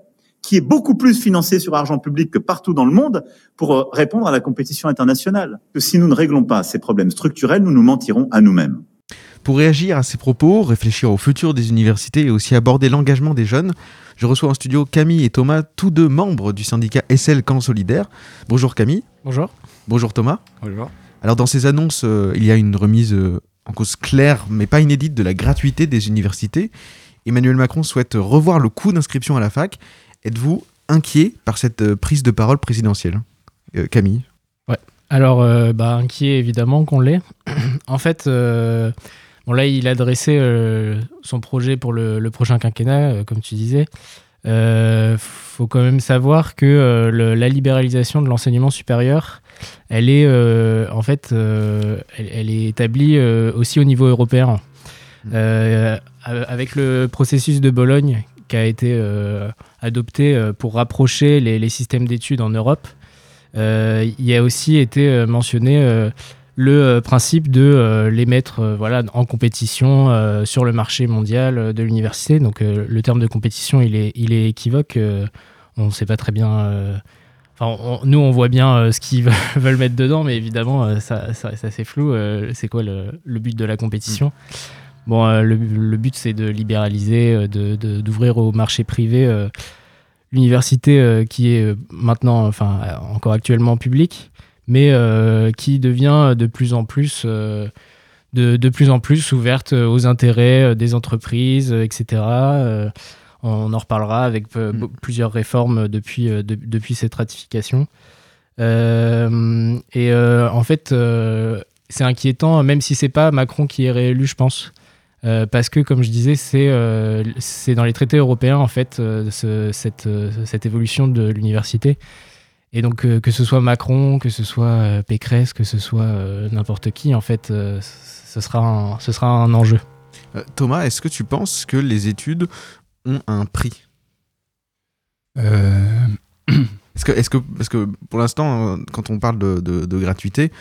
qui est beaucoup plus financé sur argent public que partout dans le monde pour euh, répondre à la compétition internationale. Que si nous ne réglons pas ces problèmes structurels, nous nous mentirons à nous-mêmes. Pour réagir à ces propos, réfléchir au futur des universités et aussi aborder l'engagement des jeunes, je reçois en studio Camille et Thomas, tous deux membres du syndicat SL Camp Solidaire. Bonjour Camille. Bonjour. Bonjour Thomas. Bonjour. Alors dans ces annonces, euh, il y a une remise euh, en cause claire mais pas inédite de la gratuité des universités. Emmanuel Macron souhaite revoir le coût d'inscription à la fac. Êtes-vous inquiet par cette euh, prise de parole présidentielle? Euh, Camille Alors, euh, bah, inquiet évidemment qu'on l'est. <clears throat> en fait, euh, bon, là, il a dressé euh, son projet pour le, le prochain quinquennat, euh, comme tu disais. Euh, faut quand même savoir que euh, le- la libéralisation de l'enseignement supérieur, elle est euh, en fait, euh, elle, elle est établie euh, aussi au niveau européen. Euh, avec le processus de Bologne qui a été adopté pour rapprocher les, les systèmes d'études en Europe, il y a aussi été mentionné le principe de les mettre voilà, en compétition sur le marché mondial de l'université. Donc le terme de compétition, il est, il est équivoque. on ne sait pas très bien... Enfin, nous, on voit bien euh, ce qu'ils <laughs> veulent- mettre dedans, mais évidemment, euh, ça, ça, c'est flou. euh, c'est quoi le, but de la compétition? Bon, le, but, c'est de libéraliser, euh, de- de- d'ouvrir au marché privé l'université qui est maintenant, enfin, encore actuellement publique, mais qui devient de plus en plus, de, plus en plus ouverte aux intérêts des entreprises, etc. On en reparlera avec euh, Mm. plusieurs réformes depuis, euh, de- depuis cette ratification. Euh, et euh, en fait, euh, c'est inquiétant, même si c'est pas Macron qui est réélu, je pense. Euh, parce que, comme je disais, c'est euh, c'est dans les traités européens, en fait, euh, ce- cette, euh, cette évolution de l'université. Et donc, euh, que ce soit Macron, que ce soit euh, Pécresse, que ce soit euh, n'importe qui, en fait, euh, ce, sera un, ce sera un enjeu. Thomas, est-ce que tu penses que les études ont un prix <clears throat> Est-ce que, que, parce que pour l'instant, euh, quand on parle de, de- de gratuité,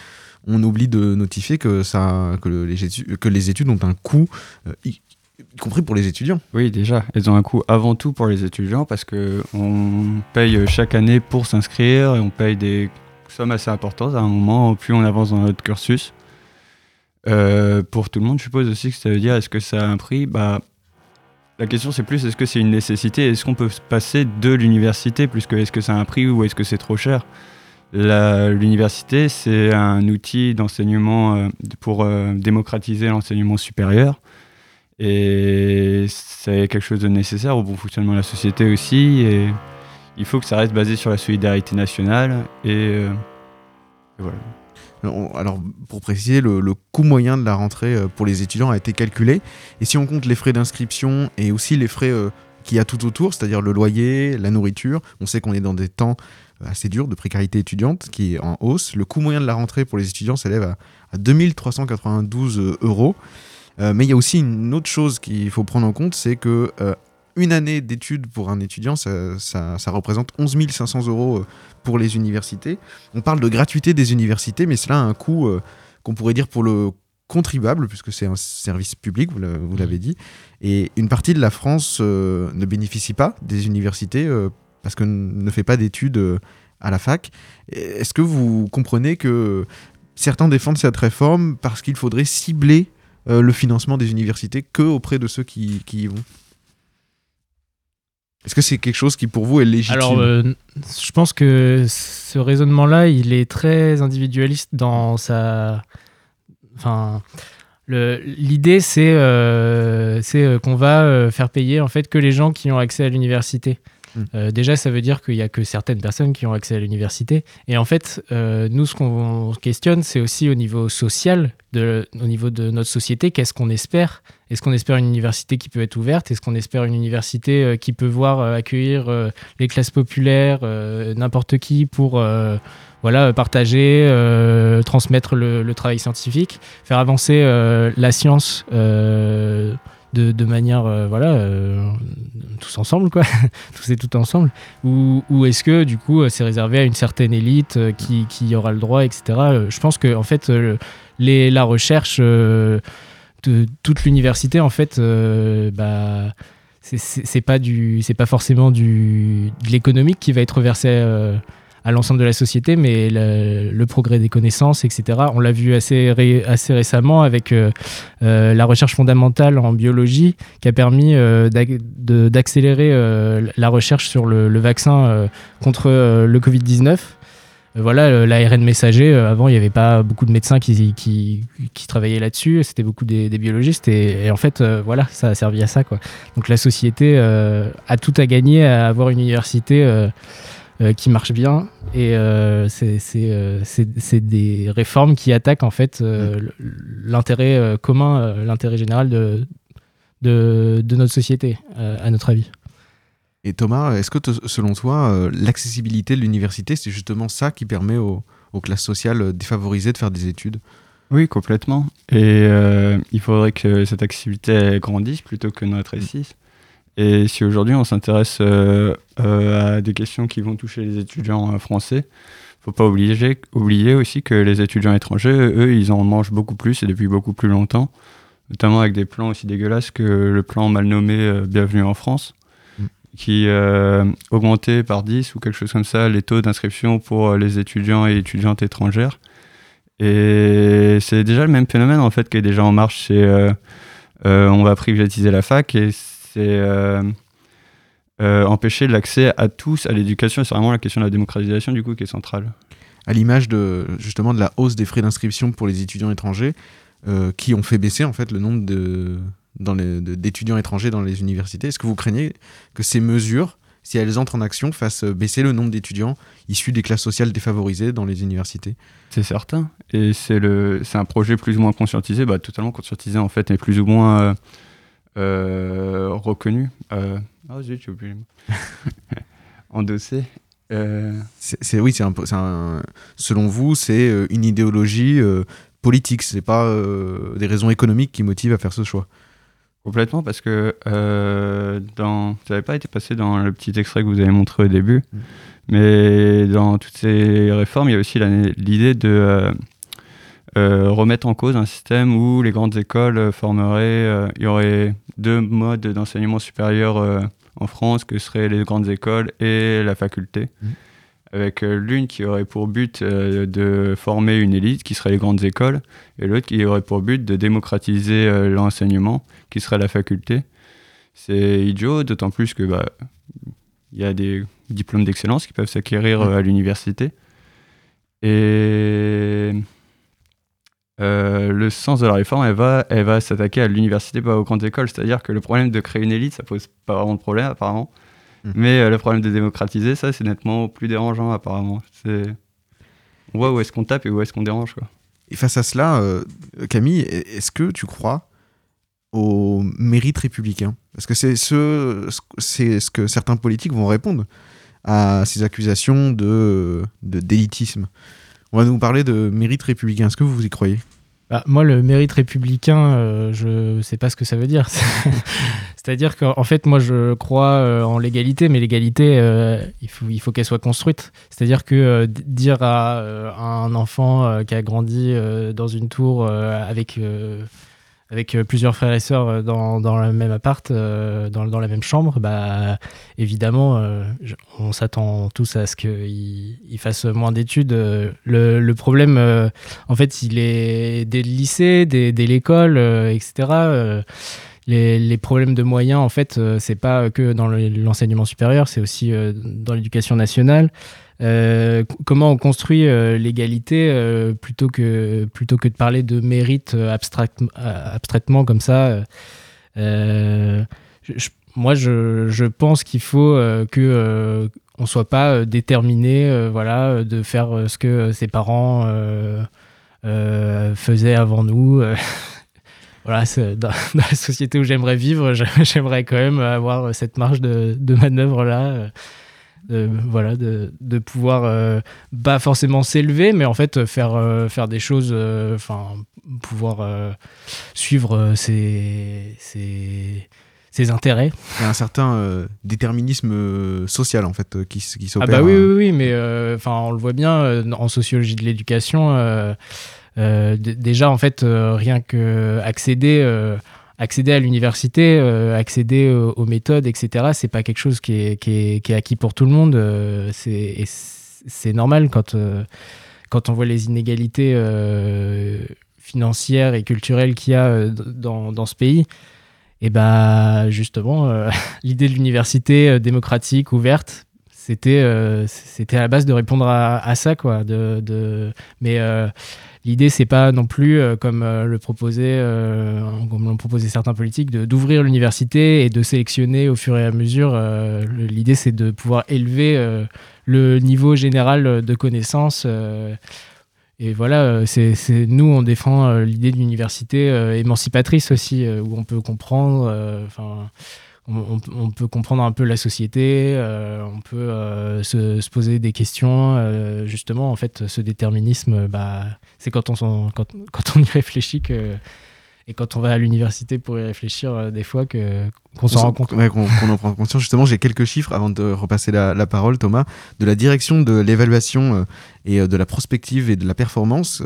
on oublie de notifier que, ça, que, le- les, études, que les études ont un coût, euh, y, y compris pour les étudiants. Oui, déjà, elles ont un coût avant tout pour les étudiants parce que on paye chaque année pour s'inscrire et on paye des sommes assez importantes à un moment, plus on avance dans notre cursus. Euh, pour tout le monde, je suppose aussi que ça veut dire est-ce que ça a un prix? Bah, La question c'est plus est-ce que c'est une nécessité? Est-ce qu'on peut se passer de l'université plus que est-ce que a un prix ou est-ce que c'est trop cher? L'université, c'est un outil d'enseignement euh, pour euh, démocratiser l'enseignement supérieur. Et c'est quelque chose de nécessaire au bon fonctionnement de la société aussi. Et il faut que ça reste basé sur la solidarité nationale. Et, euh, et voilà. Alors, alors, pour préciser, le, coût moyen de la rentrée euh, pour les étudiants a été calculé. Et si on compte les frais d'inscription et aussi les frais euh, qu'il y a tout autour, c'est-à-dire le loyer, la nourriture, on sait qu'on est dans des temps euh, assez durs de précarité étudiante qui est en hausse. Le coût moyen de la rentrée pour les étudiants s'élève à, à 2392 euros. Euh, mais il y a aussi une autre chose qu'il faut prendre en compte, c'est que euh, une année d'études pour un étudiant, ça, représente 11 500 euros euh, pour les universités. On parle de gratuité des universités, mais cela a un coût euh, qu'on pourrait dire pour le contribuable, puisque c'est un service public, vous l'a- vous l'avez dit. Et une partie de la France euh, ne bénéficie pas des universités parce que ne fait pas d'études à la fac. Est-ce que vous comprenez que certains défendent cette réforme parce qu'il faudrait cibler le financement des universités que auprès de ceux qui y vont? Est-ce que c'est quelque chose qui pour vous est légitime Alors, euh, je pense que ce raisonnement-là, il est très individualiste dans sa. Enfin, l'idée, c'est euh, euh, qu'on va faire payer en fait que les gens qui ont accès à l'université. Euh, déjà, ça veut dire qu'il y a que certaines personnes qui ont accès à l'université. Et en fait, euh, nous, ce qu'on questionne, c'est aussi au niveau social, au niveau de notre société, qu'est-ce qu'on espère? Est-ce qu'on espère une université qui peut être ouverte? Est-ce qu'on espère une université euh, qui peut voir accueillir les classes populaires, n'importe qui pour voilà, partager, transmettre le, travail scientifique, faire avancer la science de, de manière, euh, voilà, euh, tous ensemble, quoi, <laughs> tous et tout ensemble Ou, ou est-ce que, du coup, euh, c'est réservé à une certaine élite qui, qui aura le droit, etc. Je pense que, en fait, les, la recherche de toute l'université, en fait, bah, c'est- pas pas forcément du de l'économique qui va être versé euh, à l'ensemble de la société mais le, progrès des connaissances etc on l'a vu assez ré- assez récemment avec euh, euh, la recherche fondamentale en biologie qui a permis euh, d'accélérer la recherche sur le, vaccin contre le Covid 19 voilà, l'ARN messager, avant, il n'y avait pas beaucoup de médecins qui, travaillaient là-dessus, c'était beaucoup des, biologistes, et, en fait, voilà, ça a servi à ça. Donc la société a tout à gagner à avoir une université euh, qui marche bien, et euh, c'est c'est, euh, c'est- des réformes qui attaquent en fait euh, l'intérêt euh, commun, euh, l'intérêt général de, de, de notre société, euh, à notre avis. Et Thomas, est-ce que selon toi, euh, l'accessibilité de l'université, c'est justement ça qui permet aux, aux classes sociales défavorisées de faire des études? Oui, complètement. Et euh, il faudrait que cette accessibilité grandisse plutôt que ne rétrécisse. Et si aujourd'hui on s'intéresse euh, euh, à des questions qui vont toucher les étudiants euh, français, faut pas oublier, oublier aussi que les étudiants étrangers, eux, ils en mangent beaucoup plus et depuis beaucoup plus longtemps, notamment avec des plans aussi dégueulasses que le plan mal nommé Bienvenue en France, qui euh, augmentait par 10 ou quelque chose comme ça les taux d'inscription pour les étudiants et étudiantes étrangères. Et c'est déjà le même phénomène en fait qui est déjà en marche. C'est euh, euh, on va privatiser la fac et c'est euh, euh, empêcher l'accès à tous à l'éducation. C'est vraiment la question de la démocratisation du coup qui est centrale. À l'image de justement de la hausse des frais d'inscription pour les étudiants étrangers, euh, qui ont fait baisser en fait le nombre de d'étudiants étrangers dans les universités. Est-ce que vous craignez que ces mesures, si elles entrent en action, fassent baisser le nombre d'étudiants issus des classes sociales défavorisées dans les universités? C'est certain. Et c'est le, c'est un projet plus ou moins conscientisé, bah, totalement conscientisé en fait, et plus ou moins reconnu. Euh, Ah zut, j'ai oublié. <laughs> Endossé. Euh, C'est, oui, c'est un, selon vous, c'est une idéologie euh, politique. C'est pas euh, des raisons économiques qui motivent à faire ce choix. Complètement, parce que euh, dans, ça n'avait pas été passé dans le petit extrait que vous avez montré au début, mais dans toutes ces réformes, il y a aussi l'idée de euh, remettre en cause un système où les grandes écoles euh, formeraient, euh, il y aurait deux modes d'enseignement supérieur euh, en France, que seraient les grandes écoles et la faculté. Avec euh, l'une qui aurait pour but euh, de former une élite, qui serait les grandes écoles, et l'autre qui aurait pour but de démocratiser euh, l'enseignement, qui serait la faculté. C'est idiot, d'autant plus que bah, il y a des diplômes d'excellence qui peuvent s'acquérir euh, à l'université. Et euh, le sens de la réforme, elle va, elle va s'attaquer à l'université, pas aux grandes écoles. C'est-à-dire que le problème de créer une élite, ça pose pas vraiment de problème apparemment. Mais euh, le problème de démocratiser, ça, c'est nettement plus dérangeant apparemment. C'est... On voit où est-ce qu'on tape et où est-ce qu'on dérange. Quoi. Et face à cela, euh, Camille, est-ce que tu crois au mérite républicain? Parce que c'est ce, c'est ce que certains politiques vont répondre à ces accusations de, de d'élitisme. On va nous parler de mérite républicain. Est-ce que vous y croyez? Bah, moi, le mérite républicain, euh, je sais pas ce que ça veut dire. <laughs> C'est-à-dire qu'en en fait, moi, je crois euh, en l'égalité, mais l'égalité, euh, il faut, qu'elle soit construite. C'est-à-dire que dire à, un enfant qui a grandi dans une tour avec, avec euh, plusieurs frères et sœurs euh, dans, dans le même appart, euh, dans, dans la même chambre, bah, évidemment, on s'attend tous à ce qu'il il fasse moins d'études. Le, problème, en fait, il est dès le lycée, dès, l'école, etc. les, les problèmes de moyens, en fait, c'est pas que dans le- l'enseignement supérieur, c'est aussi dans l'éducation nationale. Euh, comment on construit euh, l'égalité euh, plutôt, que, plutôt que de parler de mérite abstract- abstraitement comme ça Moi, je, pense qu'il faut que on soit pas déterminé voilà, de faire ce que ses parents faisaient avant nous. <laughs> voilà, <laughs> dans, la société où j'aimerais vivre, j'ai- <laughs> j'aimerais quand même avoir cette marge de, de manœuvre là. De, voilà, de, de pouvoir euh, pas forcément s'élever, mais en fait euh, faire, euh, faire des choses, euh, enfin pouvoir suivre ses, ses, ses intérêts. Il y a un certain déterminisme social en fait qui, qui Ah s'opère. bah oui, oui, oui, mais enfin on le voit bien en sociologie de l'éducation. déjà, en fait, rien que accéder, accéder à l'université, euh, accéder aux, aux méthodes, etc., c'est pas quelque chose qui est, qui est, qui est acquis pour tout le monde. euh, c'est normal quand, euh, quand on voit les inégalités euh, financières et culturelles qu'il y a euh, dans, dans ce pays. Et bah justement, euh, <laughs> l'idée de l'université euh, démocratique, ouverte, c'était euh, c'était à la base de répondre à, à ça quoi de, de... mais euh, l'idée c'est pas non plus euh, comme euh, le proposait euh, comme l'ont proposé certains politiques d'ouvrir l'université et de sélectionner au fur et à mesure l'idée c'est de pouvoir élever le niveau général de connaissances et voilà, c'est nous, on défend l'idée d'une université émancipatrice aussi, où on peut comprendre, on, on- peut comprendre un peu la société, euh, on peut euh, se, se poser des questions. euh, justement, en fait, ce déterminisme, bah, c'est quand on, quand, quand on y réfléchit que, et quand on va à l'université pour y réfléchir, euh, des fois, que qu'on s'en rend compte. ouais, qu'on en prend conscience. Justement, j'ai quelques chiffres avant de repasser la, la parole, Thomas, de la direction de l'évaluation euh, et euh, de la prospective et de la performance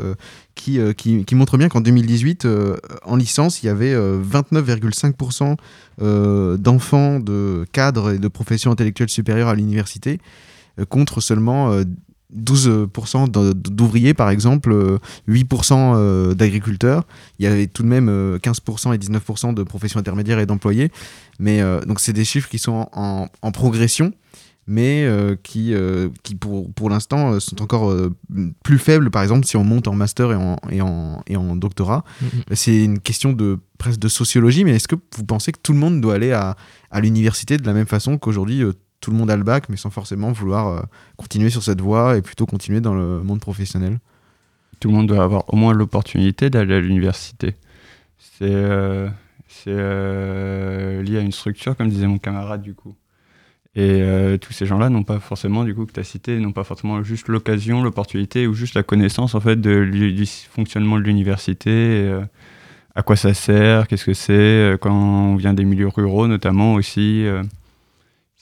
qui, qui, qui montre bien qu'en 2018, euh, en licence, il y avait euh, 29,5% euh, d'enfants de cadres et de professions intellectuelles supérieures à l'université, contre seulement 12% d- d'ouvriers, par exemple, euh, 8% euh, d'agriculteurs. Il y avait tout de même euh, 15% et 19% de professions intermédiaires et d'employés. Mais euh, donc, c'est des chiffres qui sont en, en progression, mais euh, qui, euh, qui pour, pour l'instant, euh, sont encore euh, plus faibles, par exemple, si on monte en master et en, et en, et en doctorat. Mhm. C'est une question de presque de sociologie, mais est-ce que vous pensez que tout le monde doit aller à, à l'université de la même façon qu'aujourd'hui euh, tout le monde a le bac, mais sans forcément vouloir euh, continuer sur cette voie et plutôt continuer dans le monde professionnel Tout le monde doit avoir au moins l'opportunité d'aller à l'université. C'est euh, euh, lié à une structure, comme disait mon camarade, du coup. Et tous ces gens-là n'ont pas forcément, du coup, que tu as cité, n'ont pas forcément juste l'occasion, l'opportunité ou juste la connaissance, en fait, du fonctionnement de l'université, à quoi ça sert, qu'est-ce que c'est, quand on vient des milieux ruraux, notamment aussi.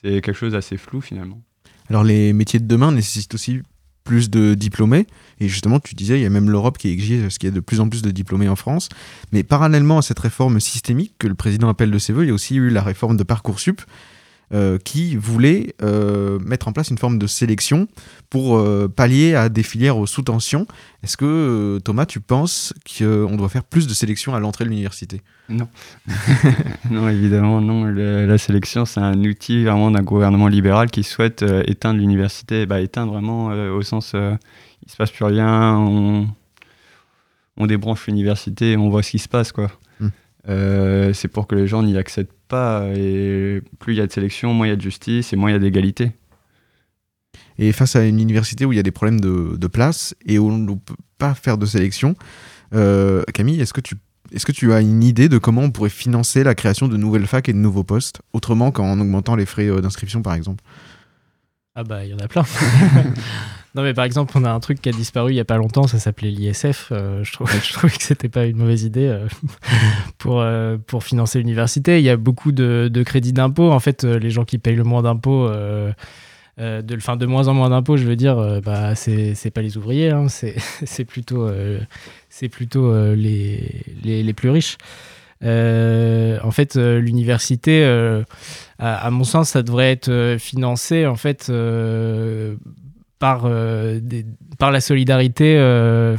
C'est quelque chose d'assez flou, finalement. Alors les métiers de demain nécessitent aussi plus de diplômés. Et justement, tu disais, il y a même l'Europe qui exige ce qu'il y a de plus en plus de diplômés en France. Mais parallèlement à cette réforme systémique que le président appelle de ses voeux, il y a aussi eu la réforme de Parcoursup qui voulait euh, mettre en place une forme de sélection pour euh, pallier à des filières sous tension. Est-ce que, euh, Thomas, tu penses qu'on doit faire plus de sélection à l'entrée de l'université? Non. <laughs> non, évidemment, non. Le- la sélection, c'est un outil vraiment d'un gouvernement libéral qui souhaite euh, éteindre l'université. Bah, éteindre vraiment euh, au sens, euh, il se passe plus rien, on, on débranche l'université on voit ce qui se passe, quoi. Mm. Euh, c'est pour que les gens n'y accèdent pas. Et plus il y a de sélection, moins il y a de justice et moins il y a d'égalité. Et face à une université où il y a des problèmes de, de place et où on ne peut pas faire de sélection, euh, Camille, est-ce que, tu, est-ce que tu as une idée de comment on pourrait financer la création de nouvelles facs et de nouveaux postes, autrement qu'en augmentant les frais euh, d'inscription par exemple? Ah bah il y en a plein. <laughs> non mais par exemple on a un truc qui a disparu il y a pas longtemps, ça s'appelait l'ISF. Euh, je, trouvais, je trouvais que pas une mauvaise idée euh, <laughs> pour, euh, pour financer l'université. Il y a beaucoup de, crédits d'impôt. En fait, les gens qui payent le moins d'impôts, de, de moins en moins d'impôts, je veux dire, bah, c'est pas les ouvriers, hein, c'est <laughs> plutôt, plutôt les, les, plus riches. En fait, l'université, à, à mon sens, ça devrait être financé en fait par, euh, des- par la solidarité, euh,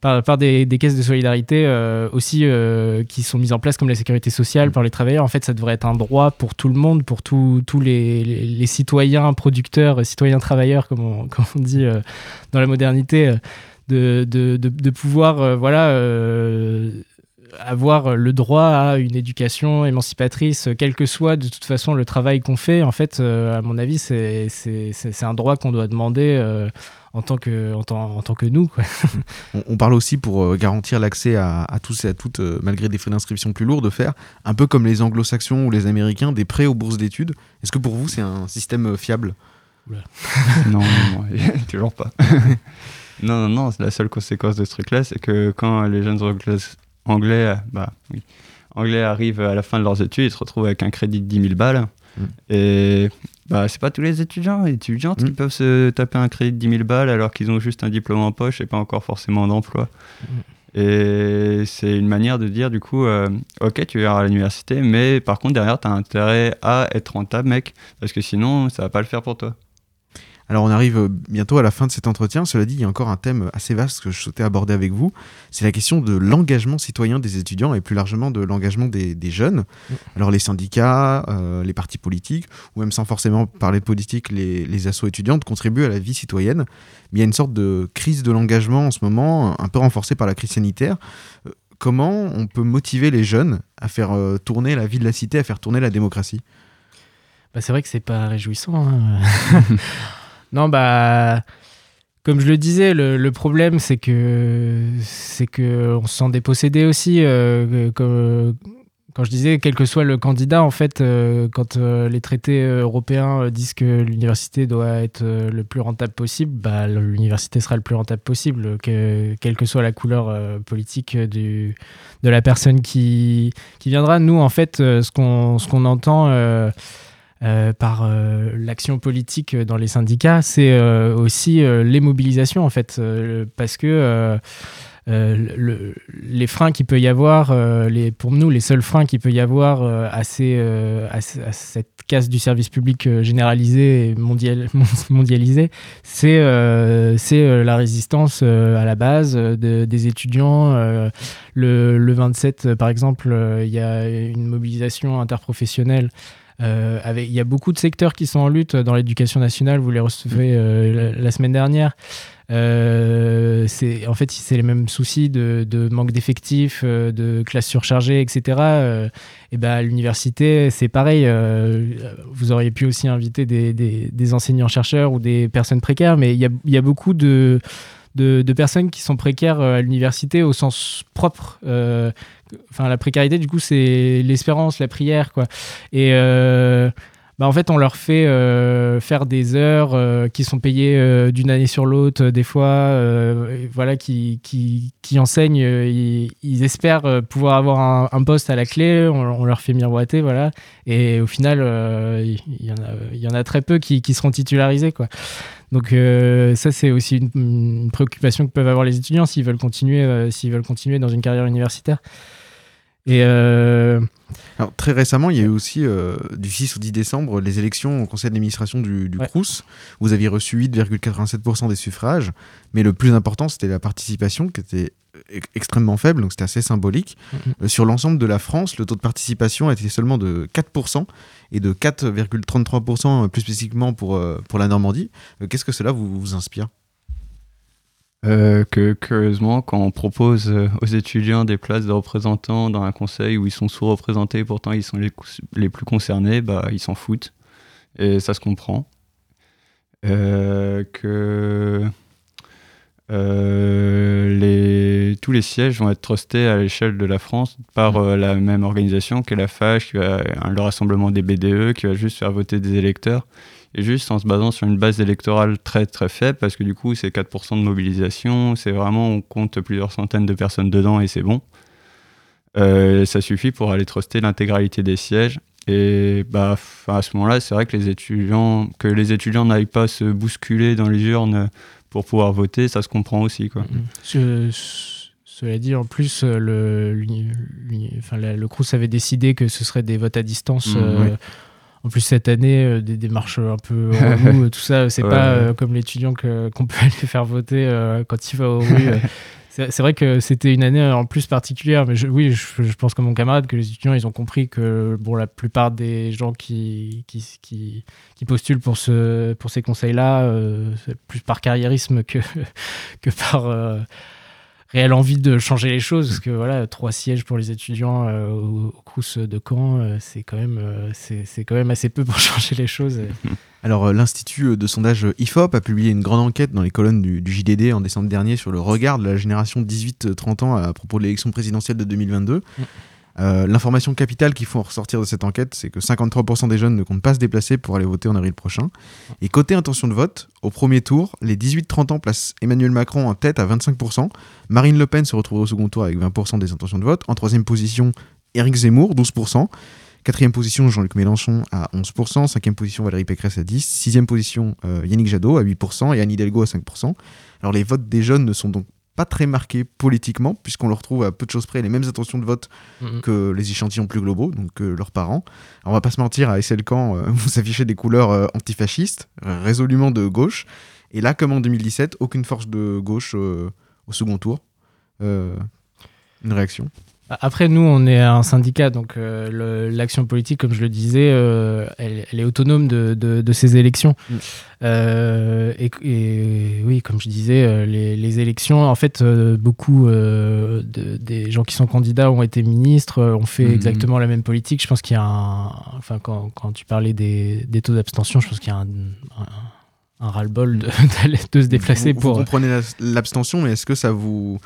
par, par des, des caisses de solidarité euh, aussi qui sont mises en place comme la sécurité sociale par les travailleurs. En fait, ça devrait être un droit pour tout le monde, pour tous les, les- les citoyens producteurs, citoyens travailleurs, comme on, <laughs> comme on dit dans la modernité, de, de, de, de pouvoir euh, voilà, euh, avoir le droit à une éducation émancipatrice, quel que soit de toute façon le travail qu'on fait. En fait, euh, à mon avis, c'est c'est- c'est- c'est un droit qu'on doit demander euh, en, tant que, en, tant, en tant que nous. Quoi. <laughs> on, on parle aussi pour euh, garantir l'accès à, à tous et à toutes, malgré des frais d'inscription plus lourds, de faire un peu comme les anglo-saxons ou les américains, des prêts aux bourses d'études. Est-ce que pour vous c'est un système fiable? <laughs> Non, non, non, <laughs> toujours pas. non, non, non, la seule conséquence de ce truc-là, c'est que quand les jeunes anglais, euh, bah, oui, anglais arrivent à la fin de leurs études, ils se retrouvent avec un crédit de 10 000 balles. Mm. Et bah, c'est pas tous les étudiants et étudiantes qui Mm. peuvent se taper un crédit de 10 000 balles alors qu'ils ont juste un diplôme en poche et pas encore forcément d'emploi. Et c'est une manière de dire, du coup, euh, ok, tu iras à l'université, mais par contre, derrière, tu as intérêt à être rentable, mec, parce que sinon, ça va pas le faire pour toi. Alors on arrive euh, bientôt à la fin de cet entretien. Cela dit, il y a encore un thème assez vaste que je souhaitais aborder avec vous. C'est la question de l'engagement citoyen des étudiants et plus largement de l'engagement des, des jeunes. Alors les syndicats, euh, les partis politiques, ou même sans forcément parler de politique, les, les assos étudiantes contribuent à la vie citoyenne. Mais il y a une sorte de crise de l'engagement en ce moment, un peu renforcée par la crise sanitaire. Euh, Comment on peut motiver les jeunes à faire euh, tourner la vie de la cité, à faire tourner la démocratie? Bah, c'est vrai que c'est pas réjouissant. hein. <laughs> non, bah. Comme je le disais, le, problème, c'est que c'est que on se sent dépossédé aussi. euh, quand je disais, quel que soit le candidat, en fait, euh, quand euh, les traités européens disent que l'université doit être le plus rentable possible, bah, l'université sera le plus rentable possible, que, quelle que soit la couleur politique de la personne qui, qui viendra. Nous, en fait, ce qu'on ce qu'on entend euh, par euh, l'action politique dans les syndicats, c'est euh, aussi les mobilisations, en fait, parce que le- les freins qu'il peut y avoir, pour nous, les seuls freins qu'il peut y avoir à, cette casse du service public généralisé et mondial, <laughs> mondialisé, c'est c'est, la résistance à la base de- des étudiants. le, le 27, euh, par exemple, il y a une mobilisation interprofessionnelle euh, il y a beaucoup de secteurs qui sont en lutte dans l'éducation nationale. Vous les recevez euh, la, semaine dernière. Euh, en fait c'est les mêmes soucis de, manque d'effectifs, de classes surchargées, etc. Et ben à l'université c'est pareil. vous auriez pu aussi inviter des, enseignants chercheurs ou des personnes précaires, mais il y a beaucoup de, de personnes qui sont précaires euh, à l'université au sens propre. Euh, Enfin la précarité du coup c'est l'espérance, la prière quoi. Et euh, bah, en fait, on leur fait euh, faire des heures euh, qui sont payées euh, d'une année sur l'autre, des fois, voilà, qui, qui, qui enseignent. ils, espèrent pouvoir avoir un, poste à la clé. On, leur fait miroiter, voilà. Et au final, il y, il y en a très peu qui, qui seront titularisés, quoi. Donc ça, c'est aussi une, préoccupation que peuvent avoir les étudiants s'ils veulent s'ils veulent continuer dans une carrière universitaire. Et euh, Alors, très récemment, il y a eu aussi, euh, du 6 au 10 décembre, les élections au conseil d'administration du, du Crous. Vous aviez reçu 8,87% des suffrages, mais le plus important, c'était la participation, qui était e- extrêmement faible, donc c'était assez symbolique. Mhm. Euh, sur l'ensemble de la France, le taux de participation était seulement de 4% et de 4,33% plus spécifiquement pour, pour la Normandie. Qu'est-ce que cela vous, vous inspire? Euh, que curieusement, quand on propose euh, aux étudiants des places de représentants dans un conseil où ils sont sous-représentés, pourtant ils sont les, plus concernés, bah, ils s'en foutent. Et ça se comprend. Euh, que tous les sièges vont être trustés à l'échelle de la France par la même organisation qu'est la FAGE, qui va, le rassemblement des BDE, qui va juste faire voter des électeurs et juste en se basant sur une base électorale très très faible, parce que du coup c'est 4% de mobilisation, c'est vraiment, on compte plusieurs centaines de personnes dedans et c'est bon. Euh, ça suffit pour aller truster l'intégralité des sièges. Et bah, à ce moment-là, c'est vrai que les étudiants, que les étudiants n'aillent pas se bousculer dans les urnes pour pouvoir voter, ça se comprend aussi. Quoi. Ce- cela dit, en plus, le, enfin, la- le Crous avait décidé que ce serait des votes à distance. Mmh, euh, oui. En plus, cette année, euh, des démarches un peu <laughs> relou, euh, tout ça, c'est Ouais, pas ouais. euh, comme l'étudiant qu'on peut <laughs> aller faire voter euh, quand il va aux rues. <laughs> C'est vrai que c'était une année en plus particulière, mais je- oui, je, je pense comme mon camarade que les étudiants, ils ont compris que bon, la plupart des gens qui, qui, qui, qui postulent pour, ce, pour ces conseils-là, c'est plus par carriérisme que, que par réelle envie de changer les choses. Parce que voilà, trois sièges pour les étudiants euh, au, au Crous de Caen, euh, c'est quand, même, euh, c'est c'est quand même assez peu pour <laughs> changer les choses. <laughs> Alors, euh, l'Institut de sondage IFOP a publié une grande enquête dans les colonnes du, du JDD en décembre dernier sur le regard de la génération 18-30 ans à propos de l'élection présidentielle de 2022. Euh, L'information capitale qu'il faut ressortir de cette enquête, c'est que 53% des jeunes ne comptent pas se déplacer pour aller voter en avril prochain. Et côté intention de vote, au premier tour, les 18-30 ans placent Emmanuel Macron en tête à 25%. Marine Le Pen se retrouve au second tour avec 20% des intentions de vote. En troisième position, Éric Zemmour, 12%. Quatrième position, Jean-Luc Mélenchon à 11%. Cinquième position, Valérie Pécresse à 10%. Sixième position, euh, Yannick Jadot à 8% et Anne Hidalgo à 5%. Alors les votes des jeunes ne sont donc pas très marqués politiquement, puisqu'on leur retrouve à peu de choses près les mêmes intentions de vote Mhm. que les échantillons plus globaux, donc que leurs parents. Alors on va pas se mentir, à SLCamp, euh, <laughs> vous affichez des couleurs euh, antifascistes, euh, résolument de gauche. Et là, comme en 2017, aucune force de gauche euh, au second tour. Euh, une réaction Après, nous, on est un syndicat, donc euh, l'action politique, comme je le disais, euh, elle, elle est autonome de, de- de ces élections. Mm. Euh, et, et oui, comme je disais, les, les élections, en fait, beaucoup de- des gens qui sont candidats ont été ministres, ont fait Mhm. exactement la même politique. Je pense qu'il y a un. Enfin, quand, quand tu parlais des, des taux d'abstention, je pense qu'il y a un, un, un ras-le-bol de, <laughs> se déplacer vous, pour. Vous comprenez la- l'abstention, mais est-ce que ça vous...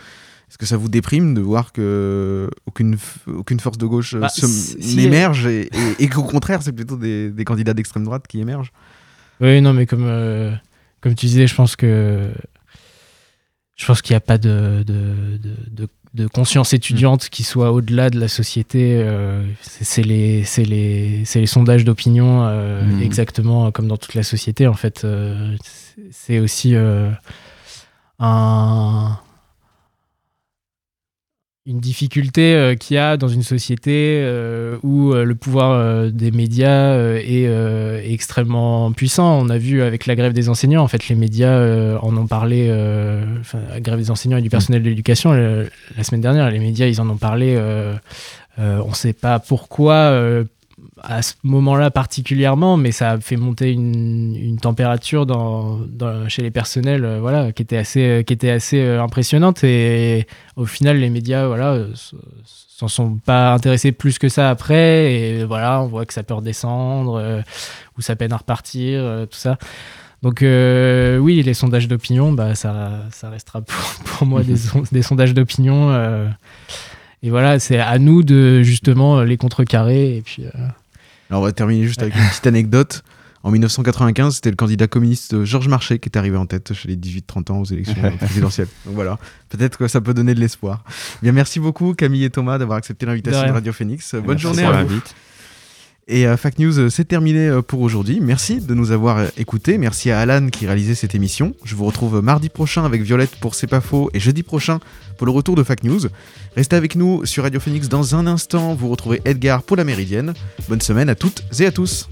Est-ce que ça vous déprime de voir que aucune, aucune force de gauche euh, Bah, se- si- si- n'émerge et, et- et qu'au contraire, c'est plutôt des, des candidats d'extrême droite qui émergent Oui, non, mais comme, euh, comme tu disais, je pense que je pense qu'il n'y a pas de, de, de, de- de conscience étudiante qui soit au-delà de la société. euh, c'est les, c'est les, c'est les sondages d'opinion, euh, Mhm. exactement comme dans toute la société. En fait, euh, c'est- c'est aussi euh, un une difficulté euh, qu'il y a dans une société euh, où euh, le pouvoir euh, des médias euh, est, euh, extrêmement puissant. On a vu avec la grève des enseignants, en fait, les médias en ont parlé, enfin, la grève des enseignants et du personnel de l'éducation, la semaine dernière, les médias, ils en ont parlé. on ne sait pas pourquoi. À ce moment-là particulièrement, mais ça a fait monter une, température chez les personnels, euh, voilà, qui était assez, euh, euh, impressionnante. Et au final, les médias, voilà, s'en sont pas intéressés plus que ça après. Et voilà, on voit que ça peut redescendre, ou ça peine à repartir, tout ça. Donc oui, les sondages d'opinion, bah, ça, restera <laughs> pour, moi des, son- des sondages d'opinion. et voilà, c'est à nous de justement les contrecarrer. Et puis, Alors on va terminer juste avec une petite anecdote. En 1995, c'était le candidat communiste Georges Marchais qui est arrivé en tête chez les 18-30 ans aux élections <laughs> présidentielles. Donc voilà, peut-être que ça peut donner de l'espoir. Bien, merci beaucoup Camille et Thomas d'avoir accepté l'invitation De. Radio Phoenix. Bonne Merci journée à vous. Et euh, Fact News, euh, c'est terminé euh, pour aujourd'hui. Merci de nous avoir écoutés. Merci à Alan qui réalisait cette émission. Je vous retrouve mardi prochain avec Violette pour C'est pas faux et jeudi prochain pour le retour de Fact News. Restez avec nous sur Radio Phoenix dans un instant. Vous retrouvez Edgar pour la Méridienne. Bonne semaine à toutes et à tous.